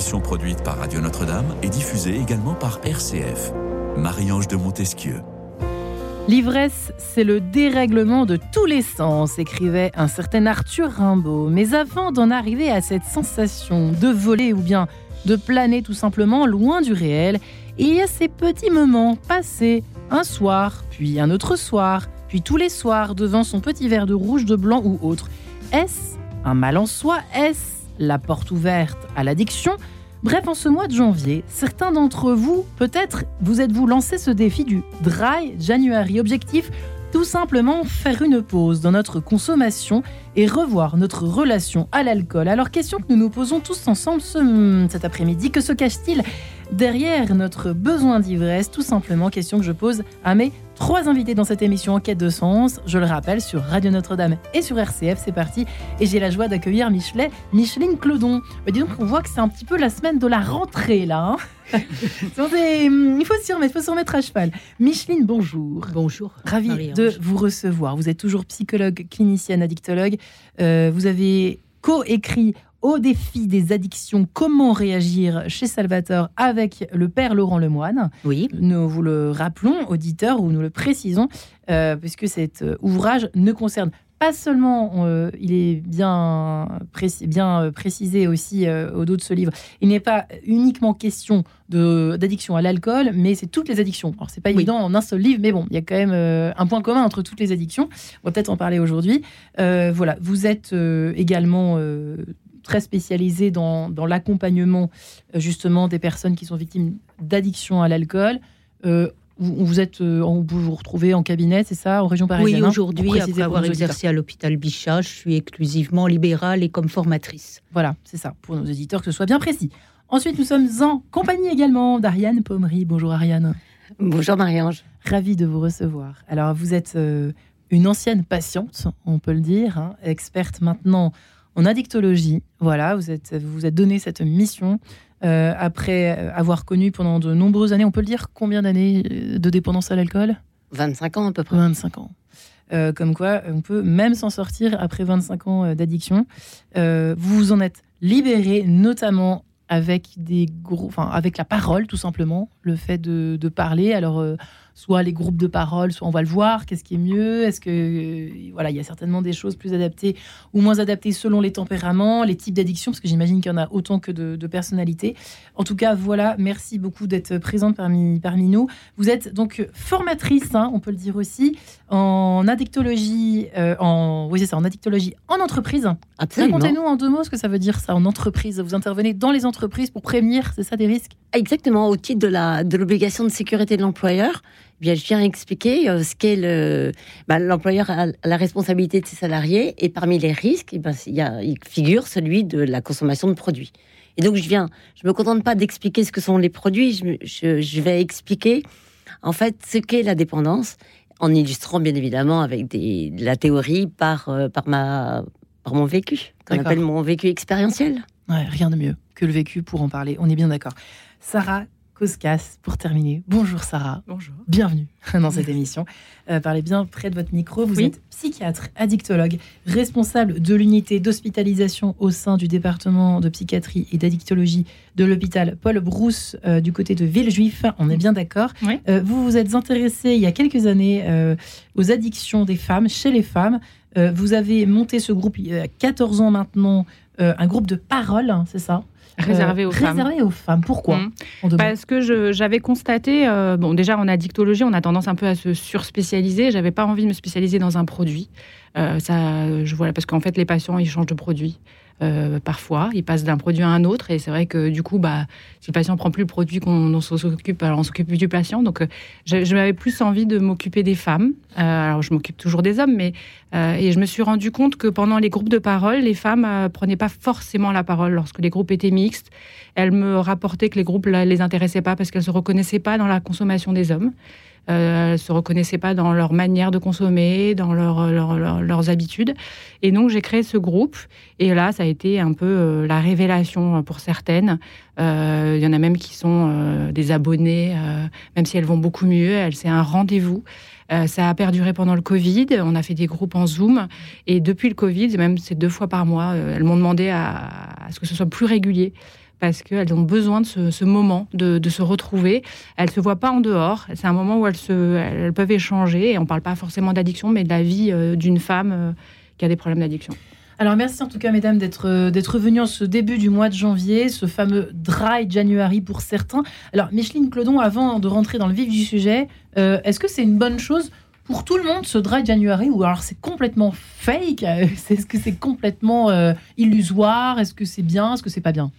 produite par Radio Notre-Dame et diffusée également par RCF. Marie-Ange de Montesquieu. L'ivresse, c'est le dérèglement de tous les sens, écrivait un certain Arthur Rimbaud. Mais avant d'en arriver à cette sensation de voler ou bien de planer tout simplement loin du réel, il y a ces petits moments passés un soir, puis un autre soir, puis tous les soirs devant son petit verre de rouge, de blanc ou autre. Est-ce un mal en soi? Est-ce la porte ouverte à l'addiction? Bref, en ce mois de janvier, certains d'entre vous, peut-être, vous êtes-vous lancé ce défi du Dry January? Objectif tout simplement faire une pause dans notre consommation et revoir notre relation à l'alcool. Alors, question que nous nous posons tous ensemble ce, cet après-midi, que se cache-t-il derrière notre besoin d'ivresse? Tout simplement, question que je pose à mes trois invités dans cette émission Enquête de sens. Je le rappelle, sur Radio Notre-Dame et sur RCF, c'est parti. Et j'ai la joie d'accueillir Michelet, Micheline Clodon. Bah, dis donc, on voit que c'est un petit peu la semaine de la rentrée, là. Hein il faut s'y remettre, il faut se remettre à cheval. Micheline, bonjour. Bonjour. Ravie de vous recevoir. Vous êtes toujours psychologue, clinicienne, addictologue. Euh, vous avez co-écrit au défi des addictions, comment réagir chez Salvatore avec le père Laurent Lemoine. Oui. Nous vous le rappelons, auditeur, ou nous le précisons, euh, puisque cet euh, ouvrage ne concerne pas seulement, euh, il est bien, bien précisé aussi euh, au dos de ce livre, il n'est pas uniquement question d'addiction à l'alcool, mais c'est toutes les addictions. Alors, c'est pas évident en un seul livre, mais bon, il y a quand même un point commun entre toutes les addictions. On va peut-être en parler aujourd'hui. voilà, vous êtes également très spécialisé dans, dans l'accompagnement justement des personnes qui sont victimes d'addiction à l'alcool vous, êtes, euh, vous vous retrouvez en cabinet, c'est ça, en région parisienne Oui, aujourd'hui, après avoir exercé à l'hôpital Bichat, je suis exclusivement libérale et comme formatrice. Voilà, c'est ça, pour nos éditeurs, que ce soit bien précis. Ensuite, nous sommes en compagnie également d'Ariane Pommery. Bonjour Ariane. Bonjour Marie-Ange. Ravie de vous recevoir. Alors, vous êtes euh, une ancienne patiente, on peut le dire, hein, experte maintenant en addictologie. Voilà, vous êtes, vous êtes donné cette mission euh, après avoir connu pendant de nombreuses années, on peut le dire, combien d'années euh, de dépendance à l'alcool? 25 ans à peu près. 25 ans. Euh, comme quoi, on peut même s'en sortir après 25 ans d'addiction. vous vous en êtes libéré, notamment avec des gros, enfin avec la parole tout simplement, le fait de, de parler. Alors soit les groupes de parole, soit on va le voir, qu'est-ce qui est mieux, est-ce que voilà, il y a certainement des choses plus adaptées ou moins adaptées selon les tempéraments, les types d'addiction, parce que j'imagine qu'il y en a autant que de, personnalités. En tout cas, voilà, merci beaucoup d'être présente parmi, parmi nous. Vous êtes donc formatrice, hein, on peut le dire aussi, en addictologie, euh, en oui c'est ça, en addictologie en entreprise. Racontez-nous en deux mots ce que ça veut dire ça en entreprise. Vous intervenez dans les entreprises pour prévenir, c'est ça, des risques? Exactement, au titre de la de l'obligation de sécurité de l'employeur. Bien, je viens expliquer euh, ce qu'est le bah, l'employeur a la responsabilité de ses salariés et parmi les risques, eh ben, il, y a, il figure celui de la consommation de produits. Et donc, je viens, je me contente pas d'expliquer ce que sont les produits, je, je, je vais expliquer en fait ce qu'est la dépendance en illustrant bien évidemment avec des, la théorie par, euh, par, ma, par mon vécu, qu'on appelle mon vécu expérientiel. Ouais, rien de mieux que le vécu pour en parler, on est bien d'accord. Sarah Pour terminer. Bonjour Sarah. Bonjour. Bienvenue dans cette émission. Euh, parlez bien près de votre micro. Vous êtes psychiatre, addictologue, responsable de l'unité d'hospitalisation au sein du département de psychiatrie et d'addictologie de l'hôpital Paul Brousse euh, du côté de Villejuif. On est bien d'accord. Euh, vous vous êtes intéressé il y a quelques années aux addictions des femmes, chez les femmes. vous avez monté ce groupe il y a 14 ans maintenant, un groupe de parole, hein, c'est ça? Réservé aux femmes. Réservé aux femmes. Pourquoi mmh. Parce que j'avais constaté, euh, bon, déjà en addictologie, on a tendance un peu à se surspécialiser. J'avais pas envie de me spécialiser dans un produit. Euh, ça, je vois parce qu'en fait, les patients, ils changent de produit. Euh, parfois. Il passe d'un produit à un autre et c'est vrai que du coup, bah, si le patient prend plus le produit qu'on s'occupe, alors on s'occupe du patient. Donc, euh, je, m'avais plus envie de m'occuper des femmes. Euh, alors, je m'occupe toujours des hommes, mais et je me suis rendu compte que pendant les groupes de parole, les femmes prenaient pas forcément la parole lorsque les groupes étaient mixtes. Elles me rapportaient que les groupes les intéressaient pas parce qu'elles se reconnaissaient pas dans la consommation des hommes. Euh, se reconnaissaient pas dans leur manière de consommer, dans leurs habitudes. Et donc j'ai créé ce groupe. Et là, ça a été un peu euh, la révélation pour certaines. Euh, il y en a même qui sont euh, des abonnés, même si elles vont beaucoup mieux. C'est un rendez-vous. ça a perduré pendant le Covid. On a fait des groupes en Zoom. Et depuis le Covid, même c'est deux fois par mois, elles m'ont demandé à ce que ce soit plus régulier parce qu'elles ont besoin de ce, moment de, se retrouver. Elles se voient pas en dehors. C'est un moment où elles, peuvent échanger. Et on ne parle pas forcément d'addiction, mais de la vie euh, d'une femme euh, qui a des problèmes d'addiction. Alors merci en tout cas mesdames d'être euh, d'être venues en ce début du mois de janvier, ce fameux dry January pour certains. Alors Micheline Clodon, avant de rentrer dans le vif du sujet, est-ce que c'est une bonne chose pour tout le monde ce dry January? Ou alors c'est complètement fake? Est-ce que c'est complètement illusoire? Est-ce que c'est bien? Est-ce que c'est pas bien?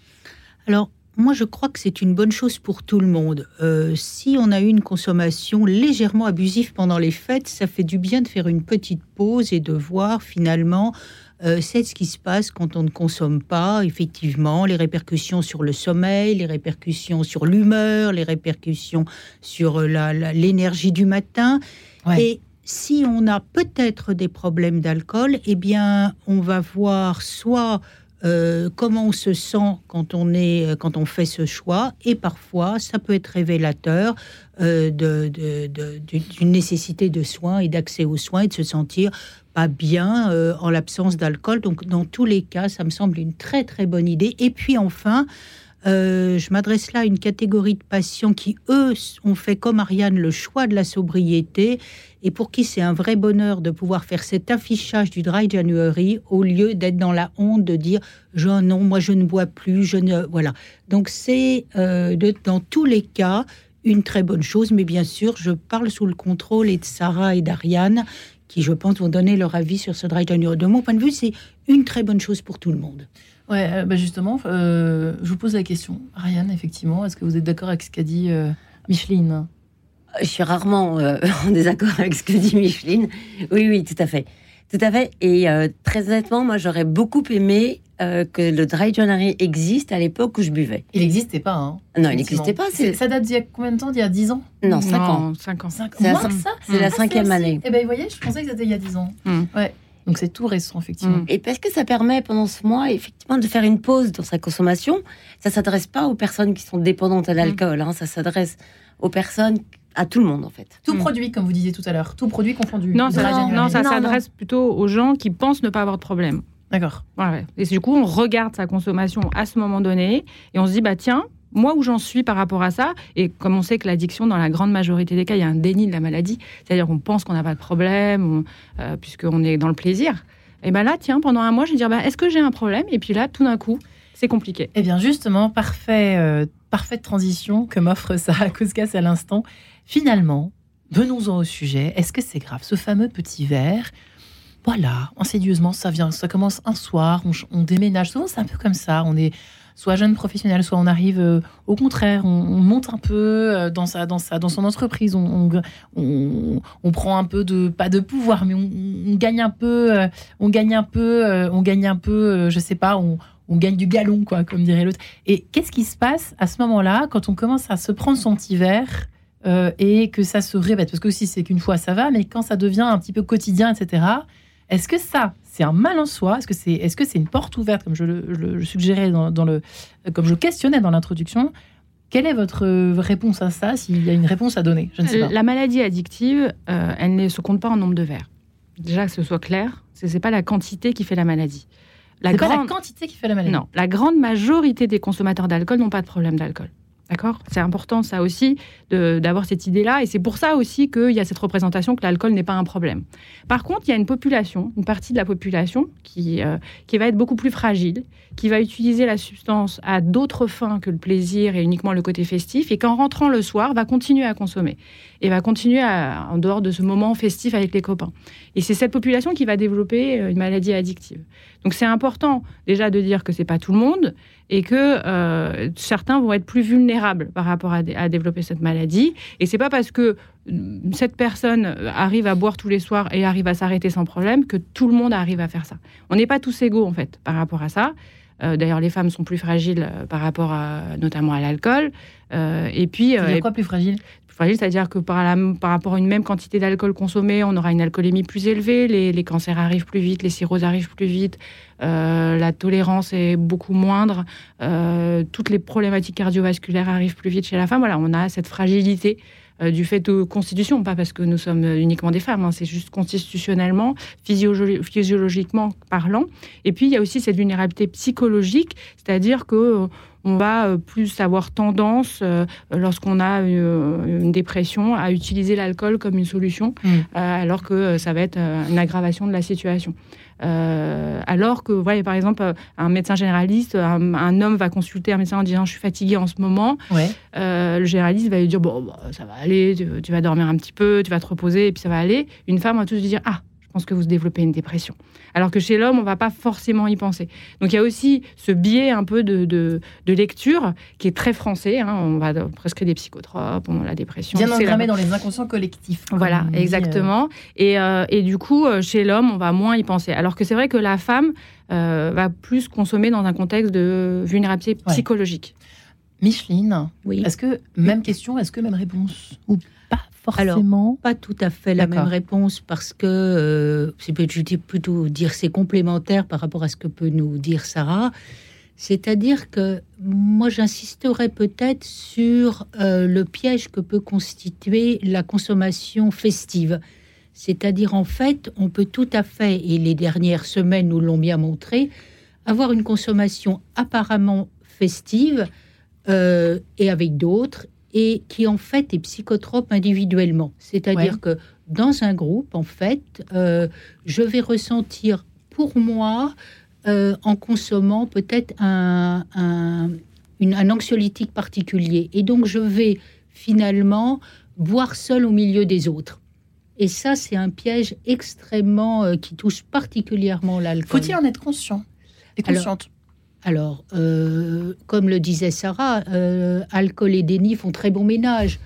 Alors, moi, je crois que c'est une bonne chose pour tout le monde. Euh, si on a eu une consommation légèrement abusive pendant les fêtes, ça fait du bien de faire une petite pause et de voir finalement euh, c'est ce qui se passe quand on ne consomme pas, effectivement, les répercussions sur le sommeil, les répercussions sur l'humeur, les répercussions sur l'énergie du matin. Et si on a peut-être des problèmes d'alcool, eh bien, on va voir soit euh, comment on se sent quand on est euh, quand on fait ce choix. Et parfois ça peut être révélateur euh, d'une nécessité de soins et d'accès aux soins et de se sentir pas bien en l'absence d'alcool. Donc dans tous les cas ça me semble une très très bonne idée. Et puis enfin euh, je m'adresse là à une catégorie de patients qui, eux, ont fait comme Ariane le choix de la sobriété et pour qui c'est un vrai bonheur de pouvoir faire cet affichage du Dry January au lieu d'être dans la honte de dire je, non, moi je ne bois plus, je ne. Voilà. Donc c'est euh, dans tous les cas une très bonne chose, mais bien sûr, je parle sous le contrôle et de Sarah et d'Ariane qui, je pense, vont donner leur avis sur ce Dry January. De mon point de vue, c'est une très bonne chose pour tout le monde. Ouais, euh, bah justement, euh, je vous pose la question. Ariane, effectivement, est-ce que vous êtes d'accord avec ce qu'a dit euh, Micheline? Je suis rarement en désaccord avec ce que dit Micheline. Oui, oui, tout à fait. Tout à fait. Et très honnêtement, moi, j'aurais beaucoup aimé que le dry January existe à l'époque où je buvais. Il n'existait pas, hein Non, il n'existait pas. Ça date d'il y a combien de temps? D'il y a 10 ans? Non, 5 ans. 5 ans. C'est la, la, cinquième année. Eh bien, vous voyez, je pensais que c'était il y a 10 ans. Mm. Ouais. Donc c'est tout récent, effectivement. Et parce que ça permet pendant ce mois, effectivement, de faire une pause dans sa consommation. Ça s'adresse pas aux personnes qui sont dépendantes à l'alcool. Hein. ça s'adresse aux personnes à tout le monde en fait. Tout produit, comme vous disiez tout à l'heure, tout produit confondu. Non, ça, non, ça s'adresse plutôt aux gens qui pensent ne pas avoir de problème. D'accord. Et du coup, on regarde sa consommation à ce moment donné et on se dit, bah tiens, moi où j'en suis par rapport à ça, et comme on sait que l'addiction, dans la grande majorité des cas, il y a un déni de la maladie, c'est-à-dire qu'on pense qu'on n'a pas de problème, euh, puisqu'on est dans le plaisir. Et bien là, tiens, pendant un mois, je vais dire, bah, est-ce que j'ai un problème? Et puis là, tout d'un coup, c'est compliqué. Eh bien justement, euh, parfaite transition que m'offre Sarah Kouskas à l'instant. Finalement, venons-en au sujet. Est-ce que c'est grave Ce fameux petit verre, voilà, insidieusement, ça vient, ça commence un soir, on, on déménage. Souvent, c'est un peu comme ça. On est soit jeune professionnel, soit on arrive euh, au contraire, on, monte un peu euh, dans sa, dans sa, dans son entreprise, on, on, prend un peu de pas de pouvoir, mais on, gagne un peu, euh, on gagne un peu, on gagne un peu, je sais pas, on, gagne du galon quoi, comme dirait l'autre. Et qu'est-ce qui se passe à ce moment-là quand on commence à se prendre son petit et que ça se répète? Parce que si c'est qu'une fois ça va, mais quand ça devient un petit peu quotidien, etc. Est-ce que ça, c'est un mal en soi? Est-ce que c'est est -ce c'est une porte ouverte, comme je le, suggérais dans, le, comme je questionnais dans l'introduction? Quelle est votre réponse à ça, s'il y a une réponse à donner? Je ne sais pas. La maladie addictive, euh, elle ne se compte pas en nombre de verres. Déjà que ce soit clair, ce n'est pas la quantité qui fait la maladie. La grande... pas la quantité qui fait la maladie. Non, la grande majorité des consommateurs d'alcool n'ont pas de problème d'alcool. D'accord C'est important, ça aussi, d'avoir cette idée-là. Et c'est pour ça aussi qu'il y a cette représentation que l'alcool n'est pas un problème. Par contre, il y a une population, une partie de la population qui, euh, qui va être beaucoup plus fragile, qui va utiliser la substance à d'autres fins que le plaisir et uniquement le côté festif, et qu'en rentrant le soir, va continuer à consommer. Et va continuer en dehors de ce moment festif avec les copains. Et c'est cette population qui va développer euh, une maladie addictive. Donc c'est important déjà de dire que c'est pas tout le monde et que euh, certains vont être plus vulnérables par rapport à, développer cette maladie. Et c'est pas parce que euh, cette personne arrive à boire tous les soirs et arrive à s'arrêter sans problème que tout le monde arrive à faire ça. On n'est pas tous égaux en fait par rapport à ça. Euh, d'ailleurs, les femmes sont plus fragiles par rapport à, notamment à l'alcool. et puis, euh, quoi plus fragile? C'est-à-dire que par, rapport à une même quantité d'alcool consommé, on aura une alcoolémie plus élevée, les, cancers arrivent plus vite, les cirrhoses arrivent plus vite, euh, la tolérance est beaucoup moindre, euh, toutes les problématiques cardiovasculaires arrivent plus vite chez la femme. Voilà, on a cette fragilité du fait de constitution, pas parce que nous sommes uniquement des femmes, hein, c'est juste constitutionnellement, physiologiquement parlant. Et puis il y a aussi cette vulnérabilité psychologique, c'est-à-dire que on va plus avoir tendance, lorsqu'on a une, dépression, à utiliser l'alcool comme une solution, mmh. alors que ça va être une aggravation de la situation. Euh, alors que, voyez, par exemple, un médecin généraliste, un, homme va consulter un médecin en disant je suis fatigué en ce moment. Euh, le généraliste va lui dire bon, bah, ça va aller, tu, vas dormir un petit peu, tu vas te reposer et puis ça va aller. Une femme va tout se dire ah, je pense que vous développez une dépression. Alors que chez l'homme, on va pas forcément y penser. Donc il y a aussi ce biais un peu de, de, lecture qui est très français. Hein. On va prescrire des psychotropes, on a la dépression. Bien engrammé dans les inconscients collectifs. Voilà, exactement. Et, euh, et, du coup, euh, chez l'homme, on va moins y penser. Alors que c'est vrai que la femme euh, va plus consommer dans un contexte de vulnérabilité psychologique. Micheline, oui. est-ce que même question, est-ce que même réponse ou forcément Alors, pas tout à fait la même réponse parce que euh, c'est plutôt dire c'est complémentaire par rapport à ce que peut nous dire Sarah. C'est-à-dire que moi j'insisterais peut-être sur euh, le piège que peut constituer la consommation festive. C'est-à-dire en fait, on peut tout à fait, et les dernières semaines nous l'ont bien montré, avoir une consommation apparemment festive euh, et avec d'autres, et qui en fait est psychotrope individuellement. C'est-à-dire que dans un groupe, en fait, euh, je vais ressentir pour moi, euh, en consommant peut-être un, un, un, anxiolytique particulier. Et donc, je vais finalement boire seul au milieu des autres. Et ça, c'est un piège extrêmement euh, qui touche particulièrement l'alcool. Faut-il en être conscient? Et consciente? alors, euh, comme le disait Sarah, euh, alcool et déni font très bon ménage.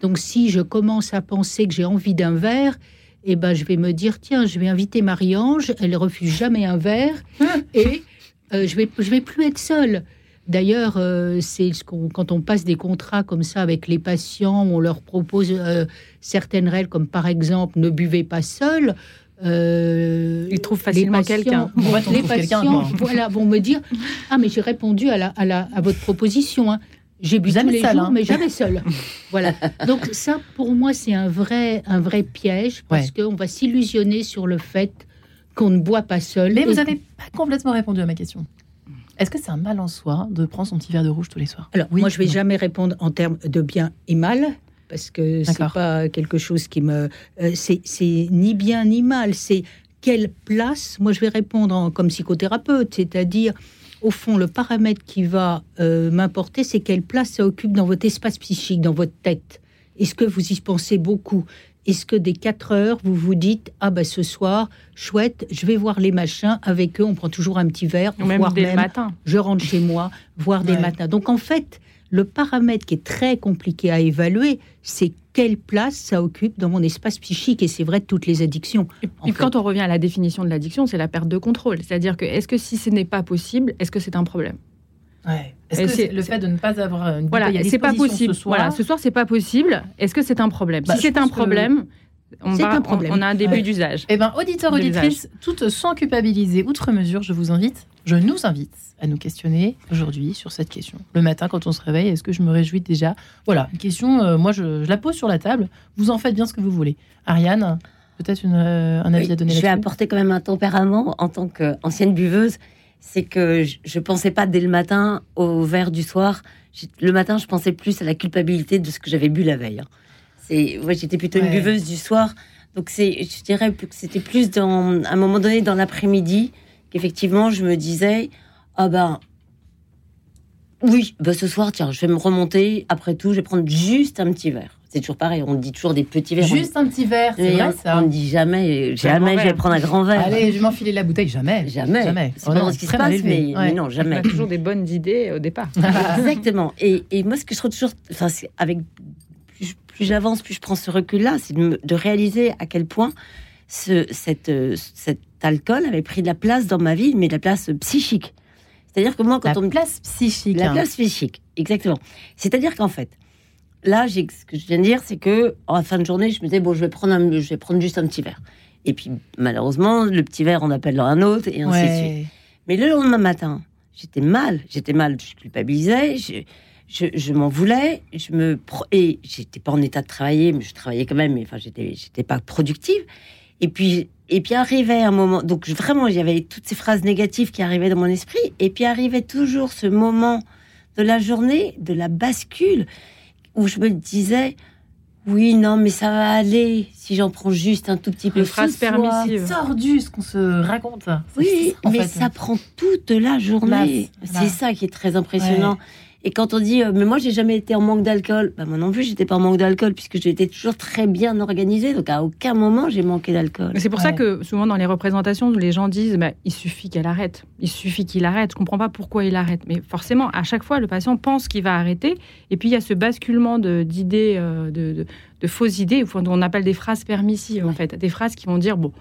Donc, si je commence à penser que j'ai envie d'un verre, eh ben, je vais me dire tiens, je vais inviter Marie-Ange, elle refuse jamais un verre, et euh, je vais, je vais plus être seule. D'ailleurs, c'est ce quand on passe des contrats comme ça avec les patients, on leur propose certaines règles, comme par exemple ne buvez pas seul. Euh, Ils trouvent facilement quelqu'un. les patients voilà, vont me dire Ah, mais j'ai répondu à, la, à, la, à votre proposition. Hein. J'ai bu tous les jours, hein. mais jamais seul. voilà. Donc ça, pour moi, c'est un vrai, un vrai piège parce qu'on va s'illusionner sur le fait qu'on ne boit pas seul. Mais vous n'avez pas complètement répondu à ma question. Est-ce que c'est un mal en soi de prendre son petit verre de rouge tous les soirs? Alors, moi, je vais jamais répondre en termes de bien et mal parce que c'est pas quelque chose qui me. Euh, c'est ni bien ni mal. C'est quelle place. Moi, je vais répondre comme psychothérapeute, c'est-à-dire au fond, le paramètre qui va euh, m'importer, c'est quelle place ça occupe dans votre espace psychique, dans votre tête. Est-ce que vous y pensez beaucoup? Est-ce que des 4 heures, vous vous dites Ah, ben ce soir, chouette, je vais voir les machins. Avec eux, on prend toujours un petit verre. Même dès le matin. Je rentre chez moi, voir des matins. Donc en fait, le paramètre qui est très compliqué à évaluer, c'est quelle place ça occupe dans mon espace psychique. Et c'est vrai de toutes les addictions. Et, quand on revient à la définition de l'addiction, c'est la perte de contrôle. C'est-à-dire que est-ce que si ce n'est pas possible, est-ce que c'est un problème? Ouais. Est-ce que c'est le fait de ne pas avoir une voilà, c'est pas possible. Ce soir, voilà, ce soir c'est pas possible. Est-ce que c'est un problème? Bah, Si c'est un problème, on, un problème. On, a un début d'usage. Eh bien, auditeurs, auditrices, toutes sans culpabiliser outre mesure, je vous invite, je nous invite à nous questionner aujourd'hui sur cette question. Le matin, quand on se réveille, est-ce que je me réjouis déjà? Voilà, une question, euh, moi, je, la pose sur la table. Vous en faites bien ce que vous voulez. Ariane, peut-être euh, un avis à donner Je vais apporter quand même un tempérament en tant qu'ancienne buveuse. C'est que je ne pensais pas dès le matin au verre du soir. Le matin, je pensais plus à la culpabilité de ce que j'avais bu la veille. Hein. C'est, ouais, j'étais plutôt une buveuse du soir. Donc c'est, je dirais que c'était plus dans, à un moment donné dans l'après-midi qu'effectivement je me disais, ah ben oui, bah ce soir tiens, je vais me remonter. Après tout, je vais prendre juste un petit verre. C'est toujours pareil, on dit toujours des petits verres. Juste un petit verre, c'est vrai ça. On ne dit jamais, jamais je vais prendre un grand verre. Allez, je vais m'enfiler la bouteille, jamais. Jamais. jamais. C'est pas ce qui se passe, mais, non, jamais. On a toujours des bonnes idées au départ. Exactement. Et, et, moi, ce que je trouve toujours, enfin, avec plus j'avance, plus je prends ce recul-là, c'est de, réaliser à quel point ce, cette, euh, cet alcool avait pris de la place dans ma vie, mais de la place psychique. C'est-à-dire que moi, quand la on place psychique, la hein. place psychique, exactement. C'est-à-dire qu'en fait, là, ce que je viens de dire, c'est que en fin de journée, je me disais bon, je vais prendre, un, je vais prendre juste un petit verre. Et puis malheureusement, le petit verre, on appelle un autre, et ainsi de suite. Mais le lendemain matin, j'étais mal, j'étais mal, je culpabilisais. Je, je, m'en voulais, je me et j'étais pas en état de travailler, mais je travaillais quand même, mais enfin j'étais j'étais pas productive. Et puis et puis arrivait un moment, donc vraiment il y avait toutes ces phrases négatives qui arrivaient dans mon esprit, et puis arrivait toujours ce moment de la journée, de la bascule, où je me disais oui, non, mais ça va aller si j'en prends juste un tout petit peu. Phrase permissive. Tordu ce qu'on se raconte. Oui, mais ça prend toute la journée. C'est ça qui est très impressionnant. Et quand on dit, euh, mais moi, j'ai jamais été en manque d'alcool, bah, moi non plus, j'étais pas en manque d'alcool puisque j'étais toujours très bien organisée. Donc, à aucun moment, j'ai manqué d'alcool. C'est pour ça que souvent, dans les représentations, les gens disent, bah, il suffit qu'elle arrête. Il suffit qu'il arrête. Je comprends pas pourquoi il arrête. Mais forcément, à chaque fois, le patient pense qu'il va arrêter. Et puis, il y a ce basculement d'idées, euh, de, de, fausses idées, on appelle des phrases permissives, en fait. Des phrases qui vont dire, bon,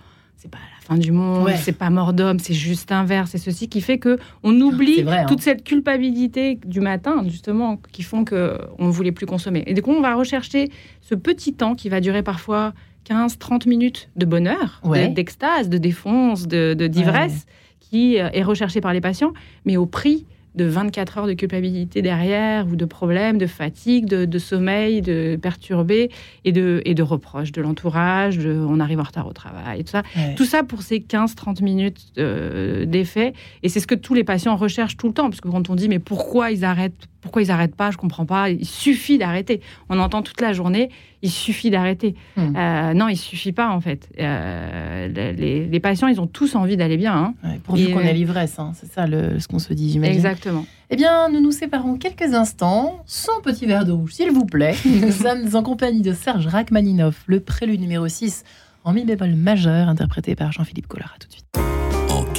c'est pas la fin du monde, c'est pas mort d'homme, c'est juste un verre, c'est ceci qui fait que on oublie hein. toute cette culpabilité du matin justement qui font que on ne voulait plus consommer. Et du coup, on va rechercher ce petit temps qui va durer parfois 15-30 minutes de bonheur, d'extase, de défonce, de d'ivresse qui euh, est recherché par les patients, mais au prix de 24 heures de culpabilité derrière, ou de problèmes, de fatigue, de, sommeil, de perturbé, et de, et de reproches de l'entourage, de on arrive en retard au travail, et tout ça. Tout ça pour ces 15-30 minutes euh, d'effet. Et c'est ce que tous les patients recherchent tout le temps, parce que quand on dit mais pourquoi ils arrêtent pourquoi ils n'arrêtent pas? Je comprends pas. Il suffit d'arrêter. On entend toute la journée. Il suffit d'arrêter. Hmm. Euh, non, il suffit pas en fait. Euh, les, patients, ils ont tous envie d'aller bien. Hein. pourvu qu'on ait l'ivresse, hein. c'est ça le, ce qu'on se dit, j'imagine. Exactement. Eh bien, nous nous séparons quelques instants, sans petit verre d'eau, s'il vous plaît. nous sommes en compagnie de Serge Rachmaninoff, le prélude numéro 6 en mi bémol majeur, interprété par Jean-Philippe Collard. tout de suite.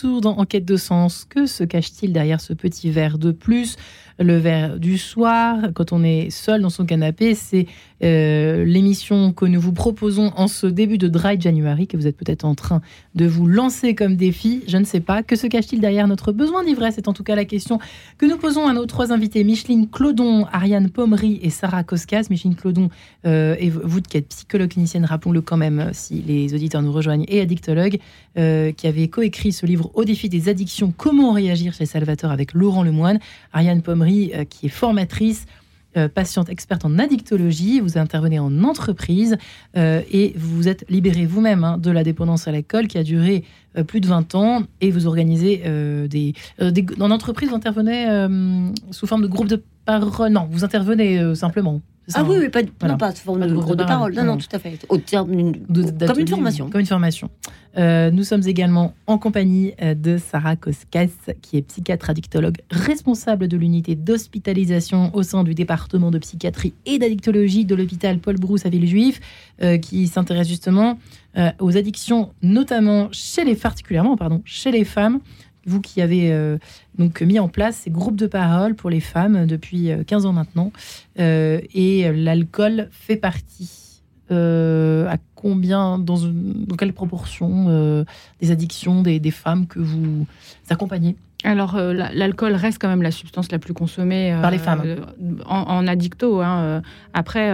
Retour dans Enquête de sens. Que se cache-t-il derrière ce petit verre de plus? Le verre du soir, quand on est seul dans son canapé. C'est euh, l'émission que nous vous proposons en ce début de Dry January, que vous êtes peut-être en train de vous lancer comme défi. Je ne sais pas. Que se cache-t-il derrière notre besoin d'ivresse? C'est en tout cas la question que nous posons à nos trois invités, Micheline Clodon, Ariane Pommery et Sarah Koskas. Micheline Clodon, euh, et vous qui êtes psychologue clinicienne, rappelons-le quand même si les auditeurs nous rejoignent, et addictologue, euh, qui avait coécrit ce livre Au défi des addictions, comment réagir chez Salvatore avec Laurent Lemoine. Ariane Pommery euh, qui est formatrice, euh, patiente experte en addictologie. Vous intervenez en entreprise euh, et vous vous êtes libéré vous-même hein, de la dépendance à l'alcool qui a duré plus de 20 ans et vous organisez des, En entreprise, vous intervenez sous forme de groupe de parole. Non, vous intervenez simplement. Ah oui, oui, pas, non, pas sous forme de gros de parole. Non, non, tout à fait. Au terme d'une, comme une formation. Comme une formation. Euh, nous sommes également en compagnie euh, de Sarah Koskas, qui est psychiatre addictologue responsable de l'unité d'hospitalisation au sein du département de psychiatrie et d'addictologie de l'hôpital Paul Brousse à Villejuif, euh, qui s'intéresse justement aux addictions, notamment chez les particulièrement, pardon, chez les femmes. Vous qui avez donc mis en place ces groupes de parole pour les femmes depuis 15 ans maintenant, et l'alcool fait partie. à combien, dans, quelle proportion euh, des addictions des, femmes que vous accompagnez? Alors, euh, l'alcool reste quand même la substance la plus consommée par les euh, femmes en, addicto. Hein, après,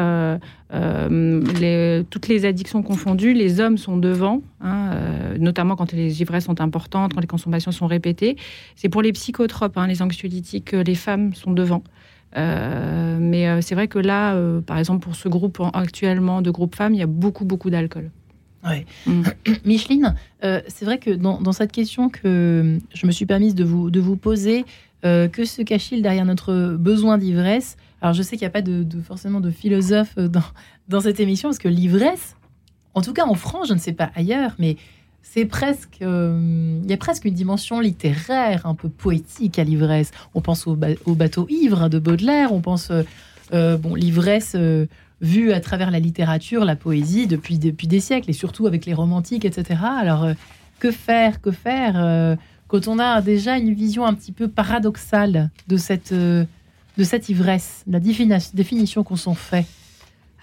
les, toutes les addictions confondues, les hommes sont devant, hein, notamment quand les ivresses sont importantes, quand les consommations sont répétées. C'est pour les psychotropes, hein, les anxiolytiques, les femmes sont devant. Euh, mais euh, c'est vrai que là, euh, par exemple, pour ce groupe actuellement de groupe femmes, il y a beaucoup, beaucoup d'alcool. Ouais. Mm. Micheline, c'est vrai que dans, cette question que je me suis permise de vous, de vous poser, que se cache-t-il derrière notre besoin d'ivresse? Alors, je sais qu'il n'y a pas de, forcément de philosophe dans, dans cette émission, parce que l'ivresse, en tout cas en France, je ne sais pas ailleurs, mais c'est presque, euh, il y a presque une dimension littéraire, un peu poétique à l'ivresse. On pense au, bateau ivre de Baudelaire, on pense, euh, euh, bon, l'ivresse vue à travers la littérature, la poésie depuis, depuis des siècles, et surtout avec les romantiques, etc. Alors, que faire, que faire quand on a déjà une vision un petit peu paradoxale de cette, de cette ivresse, la définition qu'on s'en fait?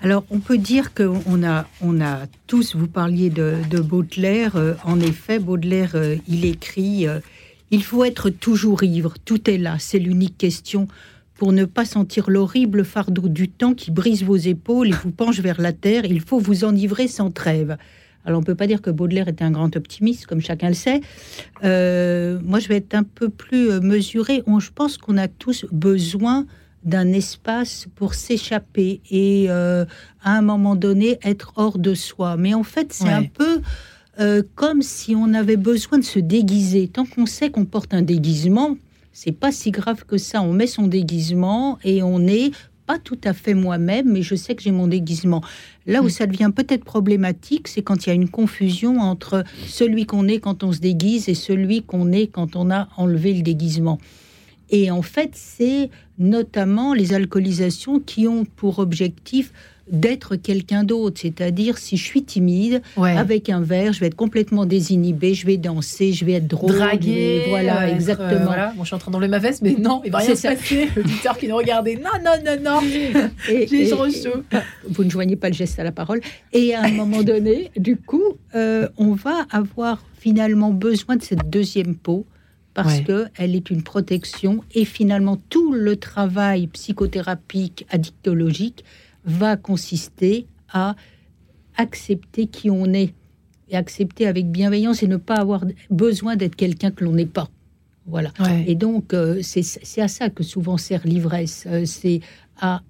Alors, on peut dire qu'on a, on a tous, vous parliez de, Baudelaire, euh, en effet, Baudelaire, euh, il écrit euh, Il faut être toujours ivre, tout est là, c'est l'unique question pour ne pas sentir l'horrible fardeau du temps qui brise vos épaules et vous penche vers la terre, il faut vous enivrer sans trêve. Alors, on ne peut pas dire que Baudelaire était un grand optimiste, comme chacun le sait. moi, je vais être un peu plus mesuré. je pense qu'on a tous besoin d'un espace pour s'échapper et euh, à un moment donné être hors de soi. Mais en fait, c'est un peu euh, comme si on avait besoin de se déguiser. Tant qu'on sait qu'on porte un déguisement, c'est pas si grave que ça. On met son déguisement et on est pas tout à fait moi-même, mais je sais que j'ai mon déguisement. Là où mm. ça devient peut-être problématique, c'est quand il y a une confusion entre celui qu'on est quand on se déguise et celui qu'on est quand on a enlevé le déguisement. Et en fait, c'est notamment les alcoolisations qui ont pour objectif d'être quelqu'un d'autre. C'est-à-dire, si je suis timide, avec un verre, je vais être complètement désinhibé, je vais danser, je vais être drôle. Draguer. Voilà, euh, exactement. Bon, je suis en train d'enlever ma veste, mais non, il va rien se passer. L'auditeur qui nous regardait, non, non, non, non. J'ai chaud. Vous ne joignez pas le geste à la parole. Et à un moment donné, du coup, euh, on va avoir finalement besoin de cette deuxième peau parce que qu'elle est une protection et finalement tout le travail psychothérapique, addictologique va consister à accepter qui on est et accepter avec bienveillance et ne pas avoir besoin d'être quelqu'un que l'on n'est pas. Voilà. Et donc, euh, c'est à ça que souvent sert l'ivresse. Euh, c'est à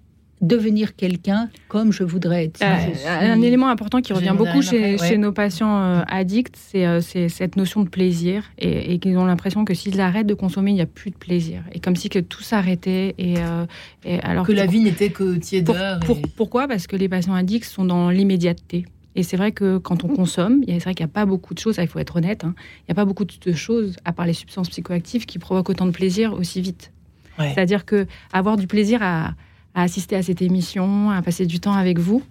devenir quelqu'un comme je voudrais être. Euh, un élément important qui revient beaucoup chez, nos patients euh, addicts, euh, c'est cette notion de plaisir et, qu'ils ont l'impression que s'ils arrêtent de consommer, il n'y a plus de plaisir. Et comme si que tout s'arrêtait. Et, alors que, la vie n'était que tiédeur. pourquoi? Parce que les patients addicts sont dans l'immédiateté. Et c'est vrai que quand on consomme, c'est vrai qu'il n'y a pas beaucoup de choses, il faut être honnête, hein, il n'y a pas beaucoup de choses, à part les substances psychoactives, qui provoquent autant de plaisir aussi vite. C'est-à-dire que avoir du plaisir à, à assister à cette émission, à passer du temps avec vous.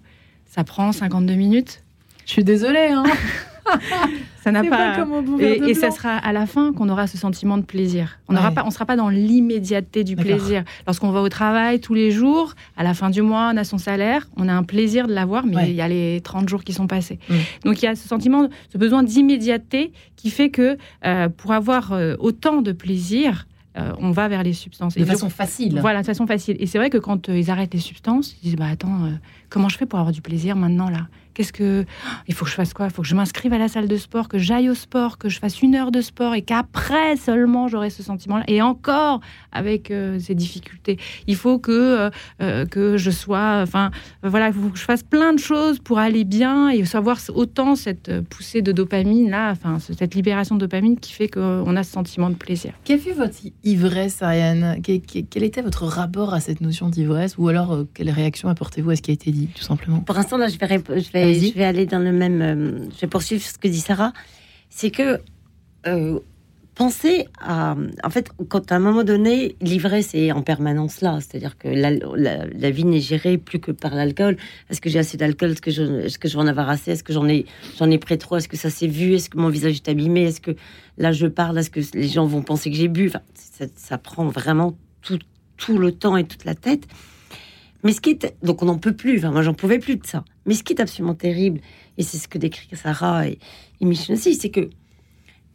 Ça prend 52 minutes. Je suis désolée. Hein ça n'a pas. et, et ça sera à la fin qu'on aura ce sentiment de plaisir. On ne pas, on sera pas dans l'immédiateté du plaisir. Lorsqu'on va au travail tous les jours, à la fin du mois, on a son salaire, on a un plaisir de l'avoir, mais il y a les 30 jours qui sont passés. Mm. Donc il y a ce sentiment, ce besoin d'immédiateté qui fait que euh, pour avoir euh, autant de plaisir, euh, on va vers les substances. De façon facile. Voilà, de façon facile. Et c'est vrai que quand euh, ils arrêtent les substances, ils disent bah attends, euh, comment je fais pour avoir du plaisir maintenant là? Qu'est-ce que il faut que je fasse quoi? Il faut que je m'inscrive à la salle de sport, que j'aille au sport, que je fasse une heure de sport et qu'après seulement j'aurai ce sentiment-là. Et encore avec euh, ces difficultés, il faut que euh, euh, que je sois, enfin voilà, il faut que je fasse plein de choses pour aller bien et savoir autant cette poussée de dopamine là, enfin cette libération de dopamine qui fait qu'on a ce sentiment de plaisir. Quelle fut votre ivresse, Ariane? Quel était votre rapport à cette notion d'ivresse? Ou alors quelle réaction apportez-vous à ce qui a été dit, tout simplement? Pour l'instant, là, je vais, je vais, je vais aller dans le même. Euh, je vais poursuivre ce que dit Sarah. C'est que euh, pensez à. En fait, quand à un moment donné, l'ivresse est en permanence là. C'est-à-dire que la, la, vie n'est gérée plus que par l'alcool. Est-ce que j'ai assez d'alcool? Est-ce que, je, est-ce que je vais en avoir assez? Est-ce que j'en ai, j'en ai trop? Est-ce que ça s'est vu? Est-ce que mon visage est abîmé? Est-ce que là, je parle? Est-ce que les gens vont penser que j'ai bu? Ça, ça, prend vraiment tout, tout le temps et toute la tête. Mais ce qui est donc on n'en peut plus. Enfin, moi, j'en pouvais plus de ça. Mais ce qui est absolument terrible, et c'est ce que décrit Sarah et, et Michel aussi, c'est que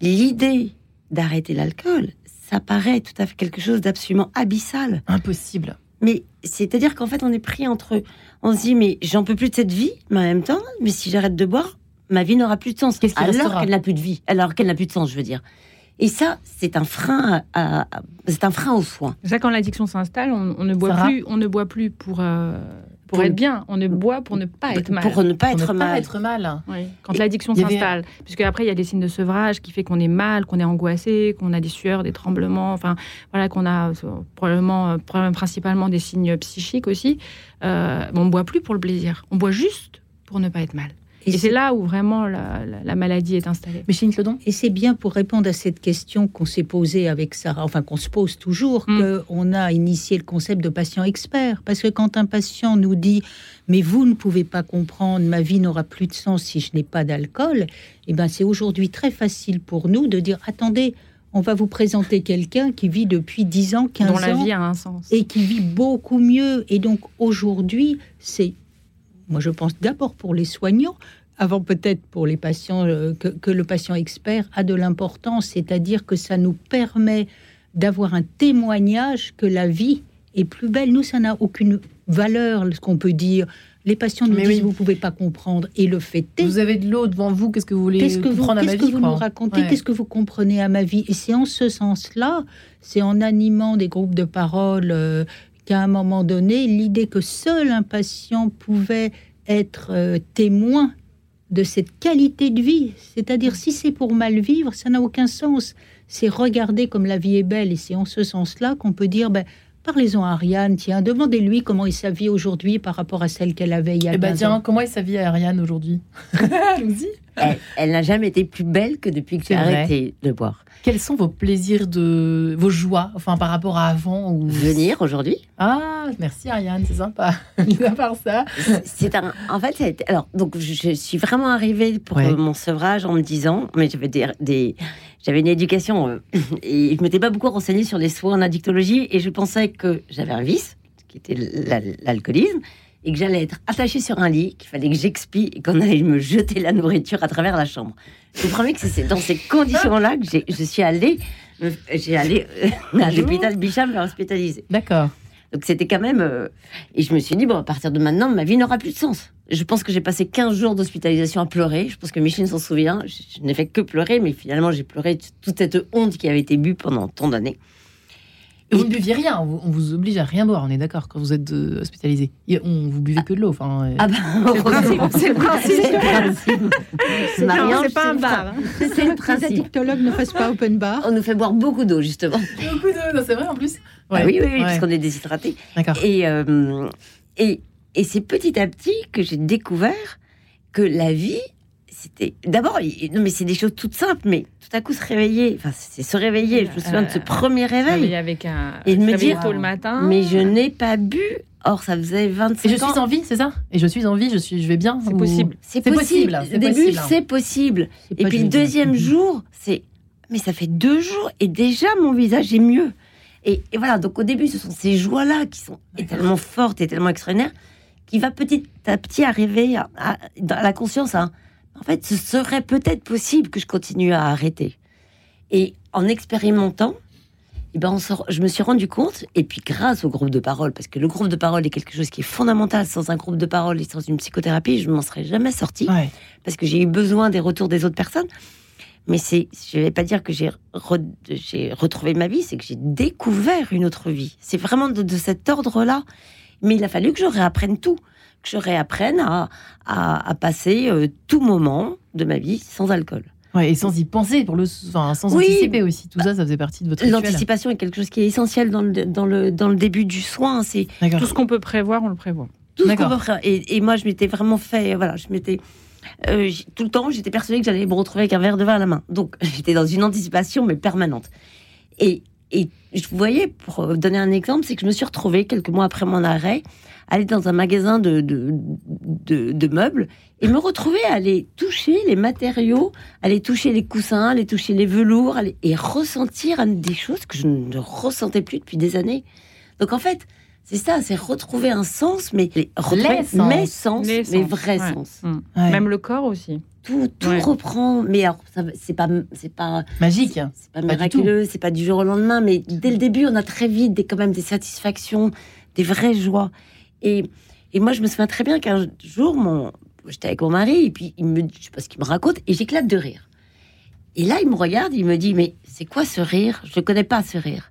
l'idée d'arrêter l'alcool, ça paraît tout à fait quelque chose d'absolument abyssal. Impossible. Mais c'est-à-dire qu'en fait, on est pris entre. On se dit, mais j'en peux plus de cette vie, mais en même temps, mais si j'arrête de boire, ma vie n'aura plus de sens. Qu'est-ce alors qu'elle n'a plus de vie, alors qu'elle n'a plus de sens, je veux dire. Et ça, c'est un frein, à, c'est un frein aux soins. Ça, quand l'addiction s'installe, on, ne boit plus, on ne boit plus pour. Euh, pour, être bien, on ne boit pour ne pas être mal. Pour ne pas, être, mal. être mal. Quand l'addiction s'installe, puisque après il y a des signes de sevrage qui fait qu'on est mal, qu'on est angoissé, qu'on a des sueurs, des tremblements, enfin voilà qu'on a probablement, euh, principalement des signes psychiques aussi. Euh, on ne boit plus pour le plaisir, on boit juste pour ne pas être mal. Et, c'est là où vraiment la, maladie est installée. Micheline Clodon Et c'est bien pour répondre à cette question qu'on s'est posée avec Sarah, enfin qu'on se pose toujours, mm. qu'on a initié le concept de patient expert. Parce que quand un patient nous dit mais vous ne pouvez pas comprendre, ma vie n'aura plus de sens si je n'ai pas d'alcool, eh ben c'est aujourd'hui très facile pour nous de dire attendez, on va vous présenter quelqu'un qui vit depuis 10 ans, 15 ans. Dont la vie a un sens. Et qui vit beaucoup mieux. Et donc aujourd'hui, c'est moi je pense d'abord pour les soignants, avant peut-être pour les patients, euh, que, le patient expert a de l'importance, c'est-à-dire que ça nous permet d'avoir un témoignage que la vie est plus belle. Nous, ça n'a aucune valeur, ce qu'on peut dire. Les patients nous disent, vous pouvez pas comprendre, et le fait est. Vous avez de l'eau devant vous, qu'est-ce que vous voulez qu'est-ce que vous, qu'est-ce que vous nous racontez Qu'est-ce que vous comprenez à ma vie? Et c'est en ce sens-là, c'est en animant des groupes de parole euh, qu'à un moment donné, l'idée que seul un patient pouvait être euh, témoin de cette qualité de vie. C'est-à-dire, si c'est pour mal vivre, ça n'a aucun sens. C'est regarder comme la vie est belle. Et c'est en ce sens-là qu'on peut dire, ben, parlez-en à Ariane, tiens, demandez-lui comment est sa vie aujourd'hui par rapport à celle qu'elle avait il y a eh ben, tiens, comment est sa vie à Ariane aujourd'hui? Elle, n'a jamais été plus belle que depuis que j'ai arrêté de boire. Quels sont vos plaisirs, de vos joies, enfin par rapport à avant ou... Venir aujourd'hui. Ah, merci Ariane, c'est sympa. à part ça, c'est un. En fait, alors donc je, suis vraiment arrivée pour mon sevrage en me disant, mais j'avais des, j'avais une éducation euh, et je m'étais pas beaucoup renseignée sur les soins en addictologie et je pensais que j'avais un vice qui était l'alcoolisme et que j'allais être attachée sur un lit, qu'il fallait que j'expie et qu'on allait me jeter la nourriture à travers la chambre. Je vous promets que c'est dans ces conditions-là que je suis allée, j'ai allé euh, à l'hôpital Bicham me hospitaliser. D'accord. Donc c'était quand même... Euh, et je me suis dit, bon, à partir de maintenant, ma vie n'aura plus de sens. Je pense que j'ai passé 15 jours d'hospitalisation à pleurer. Je pense que Micheline s'en souvient. Je, je n'ai fait que pleurer, mais finalement, j'ai pleuré toute cette honte qui avait été bue pendant tant d'années. Vous ne buviez rien, on vous, oblige à rien boire, on est d'accord, quand vous êtes euh, hospitalisé. On vous buvez que de l'eau. Enfin, Ah bah, c'est le principe. C'est le principe. C'est pas un bar. Hein. C'est le principe. Les addictologues ne fassent pas open bar. On nous fait boire beaucoup d'eau, justement. Beaucoup d'eau, c'est vrai en plus. Ah oui, oui, oui parce qu'on est déshydraté. D'accord. Et, euh, et, et c'est petit à petit que j'ai découvert que la vie, c'était d'abord non mais c'est des choses toutes simples mais tout à coup se réveiller enfin c'est se réveiller. Je me souviens de ce premier réveil. avec un et de me dire tôt le matin. mais je n'ai pas bu. Or ça faisait 25 et je suis en vie c'est ça? Et je suis en vie je suis je vais bien c'est possible. C'est possible, au début c'est possible. Et puis le deuxième jour c'est mais ça fait deux jours et déjà mon visage est mieux. Et, voilà donc au début ce sont ces joies là qui sont tellement fortes et tellement extraordinaires qui va petit à petit arriver à, la conscience hein, en fait, ce serait peut-être possible que je continue à arrêter. Et en expérimentant, Et ben, on sort- je me suis rendu compte, et puis grâce au groupe de parole, parce que le groupe de parole est quelque chose qui est fondamental. Sans un groupe de parole et sans une psychothérapie, je m'en serais jamais sortie Ouais. parce que j'ai eu besoin des retours des autres personnes. Mais c'est, je vais pas dire que j'ai, re- j'ai retrouvé ma vie, c'est que j'ai découvert une autre vie. C'est vraiment de, de cet ordre-là. Mais il a fallu que je réapprenne tout, que je réapprenne à, à, à passer euh, tout moment de ma vie sans alcool. Ouais, et sans y penser, pour le, enfin, sans Oui. anticiper aussi. Tout ça, ça faisait partie de votre. L'anticipation est quelque chose qui est essentiel dans le, dans le, dans le début du soin. C'est. Tout ce qu'on peut prévoir, on le prévoit. tout ce qu'on D'accord. peut faire. Et, et moi, je m'étais vraiment fait, voilà, je m'étais euh, tout le temps, j'étais persuadée que j'allais me retrouver avec un verre de vin à la main. Donc, j'étais dans une anticipation mais permanente. Et, et je vous voyais, pour euh, donner un exemple, c'est que je me suis retrouvée quelques mois après mon arrêt, aller dans un magasin de, de, de, de meubles et me retrouver à aller toucher les matériaux, aller toucher les coussins, aller toucher les velours, aller- et ressentir des choses que je ne ressentais plus depuis des années. Donc en fait, c'est ça, c'est retrouver un sens, mais les- sens. mes sens, Les mes sens, vrais ouais. sens. Mm. Ouais. Même le corps aussi. Tout, tout Ouais. reprend, mais alors c'est pas, c'est pas, Magique. c'est pas du miraculeux, c'est pas du jour au lendemain, mais dès le début, on a très vite des, quand même des satisfactions, des vraies joies. Et, et moi, je me souviens très bien qu'un jour, mon, j'étais avec mon mari, et puis il me, je sais pas ce qu'il me raconte, et j'éclate de rire. Et là, il me regarde, il me dit, mais c'est quoi ce rire? Je ne connais pas ce rire.